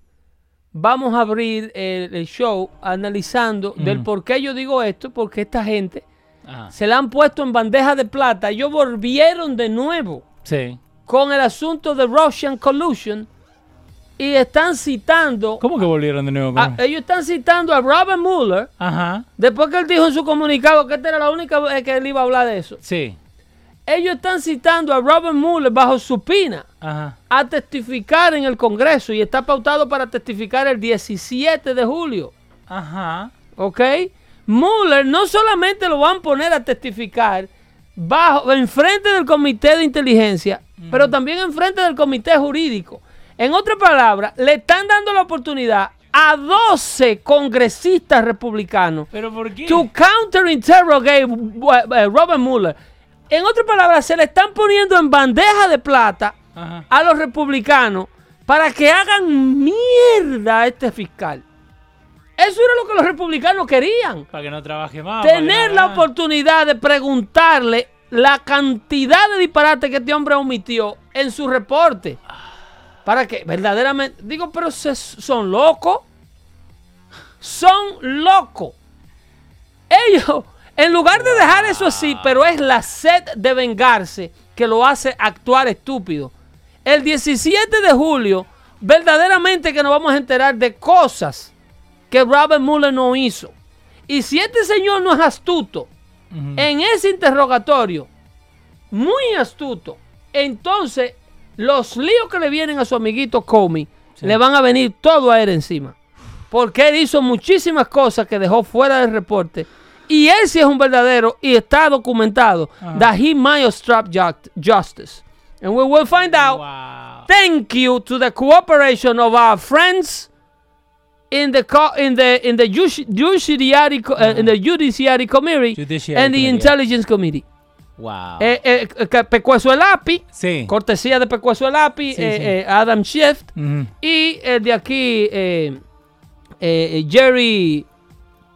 vamos a abrir el, el show analizando del por qué yo digo esto, porque esta gente Ajá. se la han puesto en bandeja de plata. Ellos volvieron de nuevo Sí. con el asunto de Russian collusion y están citando, ¿Cómo que volvieron de nuevo? a- ellos están citando a Robert Mueller Ajá. después que él dijo en su comunicado que esta era la única vez que él iba a hablar de eso. Sí. Ellos están citando a Robert Mueller bajo supina Ajá. a testificar en el Congreso y está pautado para testificar el 17 de julio. Ajá. ¿Ok? Mueller no solamente lo van a poner a testificar bajo, enfrente del comité de inteligencia, pero también enfrente del comité jurídico. En otras palabras, le están dando la oportunidad a 12 congresistas republicanos ¿Pero por qué? to counter interrogate Robert Mueller. En otras palabras, se le están poniendo en bandeja de plata Ajá. a los republicanos para que hagan mierda a este fiscal. Eso era lo que los republicanos querían. Para que no trabaje más. Tener no la oportunidad de preguntarle la cantidad de disparates que este hombre omitió en su reporte. Para que verdaderamente... Digo, pero se- son locos. Son locos. Ellos, en lugar de dejar eso así, pero es la sed de vengarse que lo hace actuar estúpido. El 17 de julio, verdaderamente que nos vamos a enterar de cosas que Robert Mueller no hizo. Y si este señor no es astuto en ese interrogatorio, muy astuto, entonces los líos que le vienen a su amiguito Comey le van a venir todo a él encima. Porque él hizo muchísimas cosas que dejó fuera del reporte. Y él sí es un verdadero y está documentado that he might obstruct ju- justice. And we will find out. Wow. Thank you to the cooperation of our friends in the co- in the in the judici- judiciary uh, in the judiciary committee Judiciary and the committee. intelligence committee. Wow. Eh, eh, eh, Pecueso el API, sí. cortesía de Pecueso el API, Sí, eh, sí. eh, Adam Schiff y el de aquí eh, eh, Jerry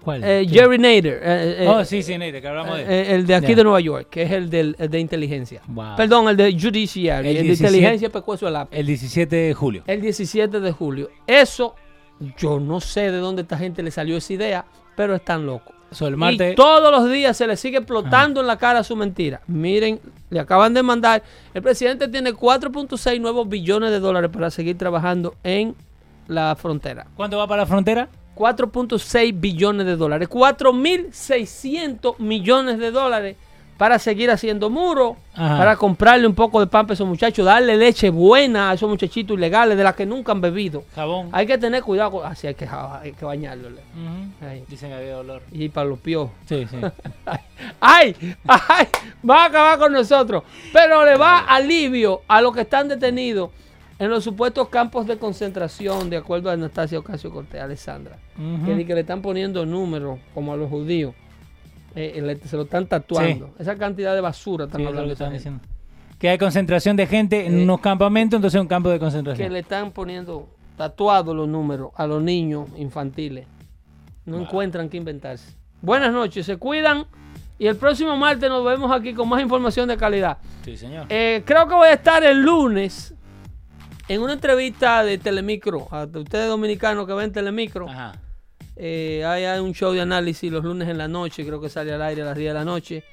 ¿Cuál? eh. Jerry Nader. eh, eh, Oh, sí, sí, Neide, que hablamos de él. eh, el de aquí de Nueva York, que es el, del, el de inteligencia. Wow. Perdón, el de judiciary, el, El de 17 inteligencia Pecueso el API. El 17 de julio. el 17 de julio. Eso, yo no sé de dónde esta gente le salió esa idea, pero están locos. So, el Y todos los días se le sigue explotando en la cara su mentira. Miren, le acaban de mandar. El presidente tiene 4.6 nuevos billones de dólares para seguir trabajando en la frontera. ¿Cuánto va para la frontera? 4.6 billones de dólares. 4.600 millones de dólares para seguir haciendo muros, Ajá. para comprarle un poco de pan a esos muchachos, darle leche buena a esos muchachitos ilegales de las que nunca han bebido. Jabón. Hay que tener cuidado con... Así hay que, hay que bañarlo. Dicen que había dolor. Y para los piojos. Sí, sí. [LAUGHS] ¡Ay! ¡Ay! Va a acabar con nosotros. Pero le va alivio a los que están detenidos en los supuestos campos de concentración, de acuerdo a Anastasia Ocasio Cortés, Alessandra. Que, di que le están poniendo números, como a los judíos. Eh, le- se lo están tatuando. Esa cantidad de basura están Sí, hablando. que están diciendo. Que hay concentración de gente en Eh, unos campamentos, entonces un campo de Que concentración. le están poniendo tatuados los números a los niños infantiles. No encuentran qué inventarse. Buenas noches, se cuidan. Y el próximo martes nos vemos aquí con más información de calidad. Sí, señor. Eh, creo que voy a estar el lunes en una entrevista de Telemicro. A ustedes dominicanos que ven Telemicro. Ajá. Eh, hay, un show de análisis los lunes en la noche. Creo que sale al aire a las 10 de la noche.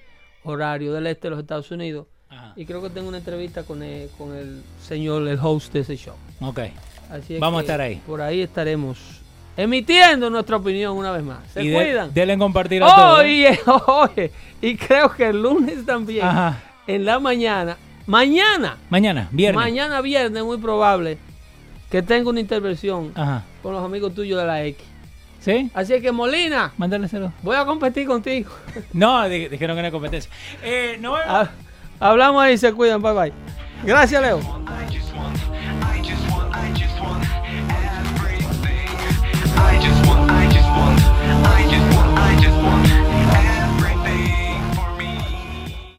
Horario del este de los Estados Unidos. Ajá. Y creo que tengo una entrevista con el, con el señor, el host de ese show. Ok. Así es Vamos a estar ahí. Por ahí estaremos emitiendo nuestra opinión una vez más. Se y de- cuidan. denle en compartir a todos. ¿eh? Oye, [LAUGHS] oye, y creo que el lunes también, Ajá. en la mañana, Mañana. Mañana, viernes. Mañana viernes, muy probable que tenga una intervención con los amigos tuyos de la X. ¿Sí? Así que Molina. Mándale. Voy a competir contigo. [LAUGHS] no, dijeron que no hay competencia. Eh, ah, hablamos ahí, se cuidan, bye bye. Gracias, Leo.